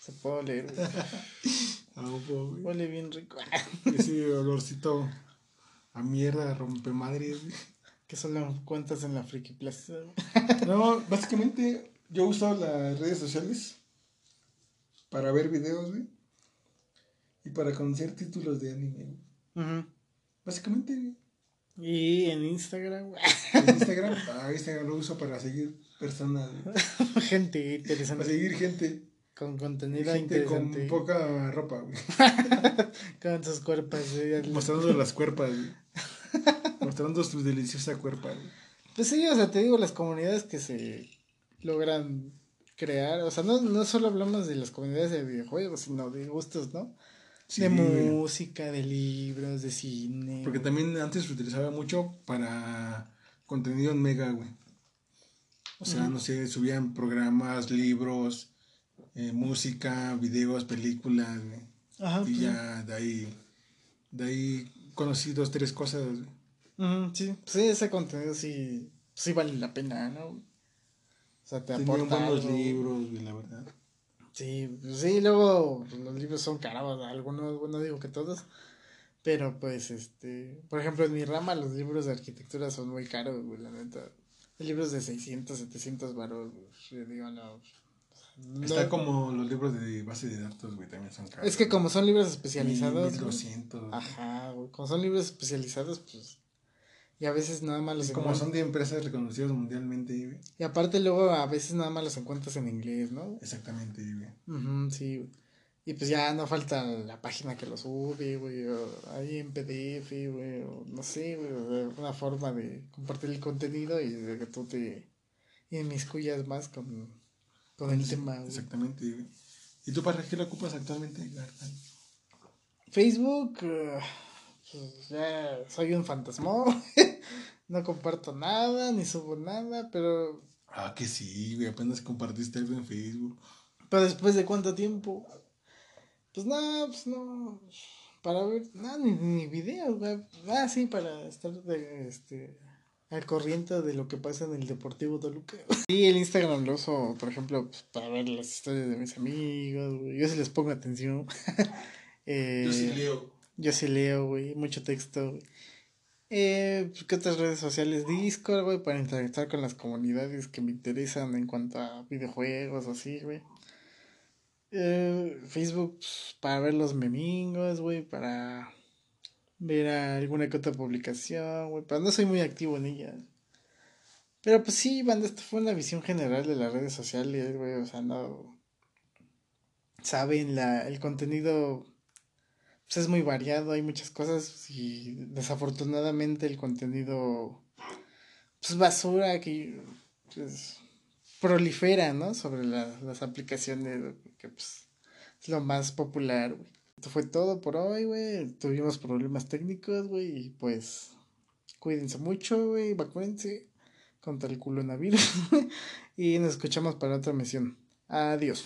Se puede oler, güey. <laughs> A ovo, güey. Huele bien rico. <laughs> Ese olorcito a mierda, a rompemadres, güey. que solo cuentas en la Friki Plaza. <laughs> No, básicamente yo uso las redes sociales para ver videos, güey. Y para conocer títulos de anime, güey. Básicamente, güey. Y en Instagram, güey. En Instagram, ah, Instagram lo uso para seguir personas, güey. gente Para interesante. seguir gente. Con contenido Gente con interesante. poca ropa, güey. <laughs> Con sus cuerpos, güey. Mostrando las cuerpas, güey. Mostrando su deliciosa cuerpa, güey. Pues sí, o sea, te digo, las comunidades que se logran crear, o sea, no, no solo hablamos de las comunidades de videojuegos, sino de gustos, ¿no? Sí, de música, de libros, de cine. Porque también antes se utilizaba mucho para contenido en mega, güey. O sea, no sé, subían programas, libros, eh, música, videos, películas. Ajá, Y pues, ya de ahí, de ahí conocí dos, tres cosas, sí, sí, ese contenido sí, sí vale la pena, ¿no? O sea, te Tenían aporta buenos algo. libros, la verdad. Sí, pues sí, luego pues, los libros son caros, algunos, bueno, no digo que todos, pero pues, este, por ejemplo, en mi rama los libros de arquitectura son muy caros, güey, la neta. Hay libros de 600, 700 baros, yo digo, no. No- Está como los libros de base de datos, güey, también son caros. Es que como son libros especializados, güey, 1200. güey. ajá, güey, como son libros especializados, pues, y a veces nada más los Y como encuentras- son de empresas reconocidas mundialmente, güey. Y aparte luego a veces nada más los encuentras en inglés, ¿no? Exactamente, güey. Ujú, sí, güey. Y pues ya no falta la página que lo sube, güey, o ahí en PDF, güey, o no sé, güey, o una forma de compartir el contenido y de que tú te inmiscuyas más con, con el tema, güey. Exactamente, güey. ¿Y tú para qué lo ocupas actualmente? Facebook, eh, pues ya soy un fantasmón, <laughs> no comparto nada, ni subo nada, pero, Ah, que sí, güey. Apenas compartiste algo en Facebook. pero después de cuánto tiempo, pues no, pues no, para ver, no, ni, ni videos, güey, ah, sí, para estar de, este, al corriente de lo que pasa en el Deportivo Toluca. Y el Instagram lo uso, por ejemplo, pues, para ver las historias de mis amigos, güey, yo sí les pongo atención. <laughs> Eh, leo. Yo sí leo, güey, mucho texto, güey. Eh, pues, ¿qué otras redes sociales? Discord, güey, para interactuar con las comunidades que me interesan en cuanto a videojuegos o así, güey. Eh, Facebook, pues, para ver los memingos, güey, para ver alguna que otra publicación, güey, pero no soy muy activo en ellas. Pero pues sí, banda, esto fue una visión general de las redes sociales, güey, o sea, no... Saben, la, el contenido pues es muy variado, hay muchas cosas y desafortunadamente el contenido pues basura que pues, prolifera, ¿no? Sobre la- las aplicaciones que pues es lo más popular, güey. Esto fue todo por hoy, güey. Tuvimos problemas técnicos, güey, y pues cuídense mucho, güey, vacúnense contra el coronavirus <laughs> y nos escuchamos para otra misión. Adiós.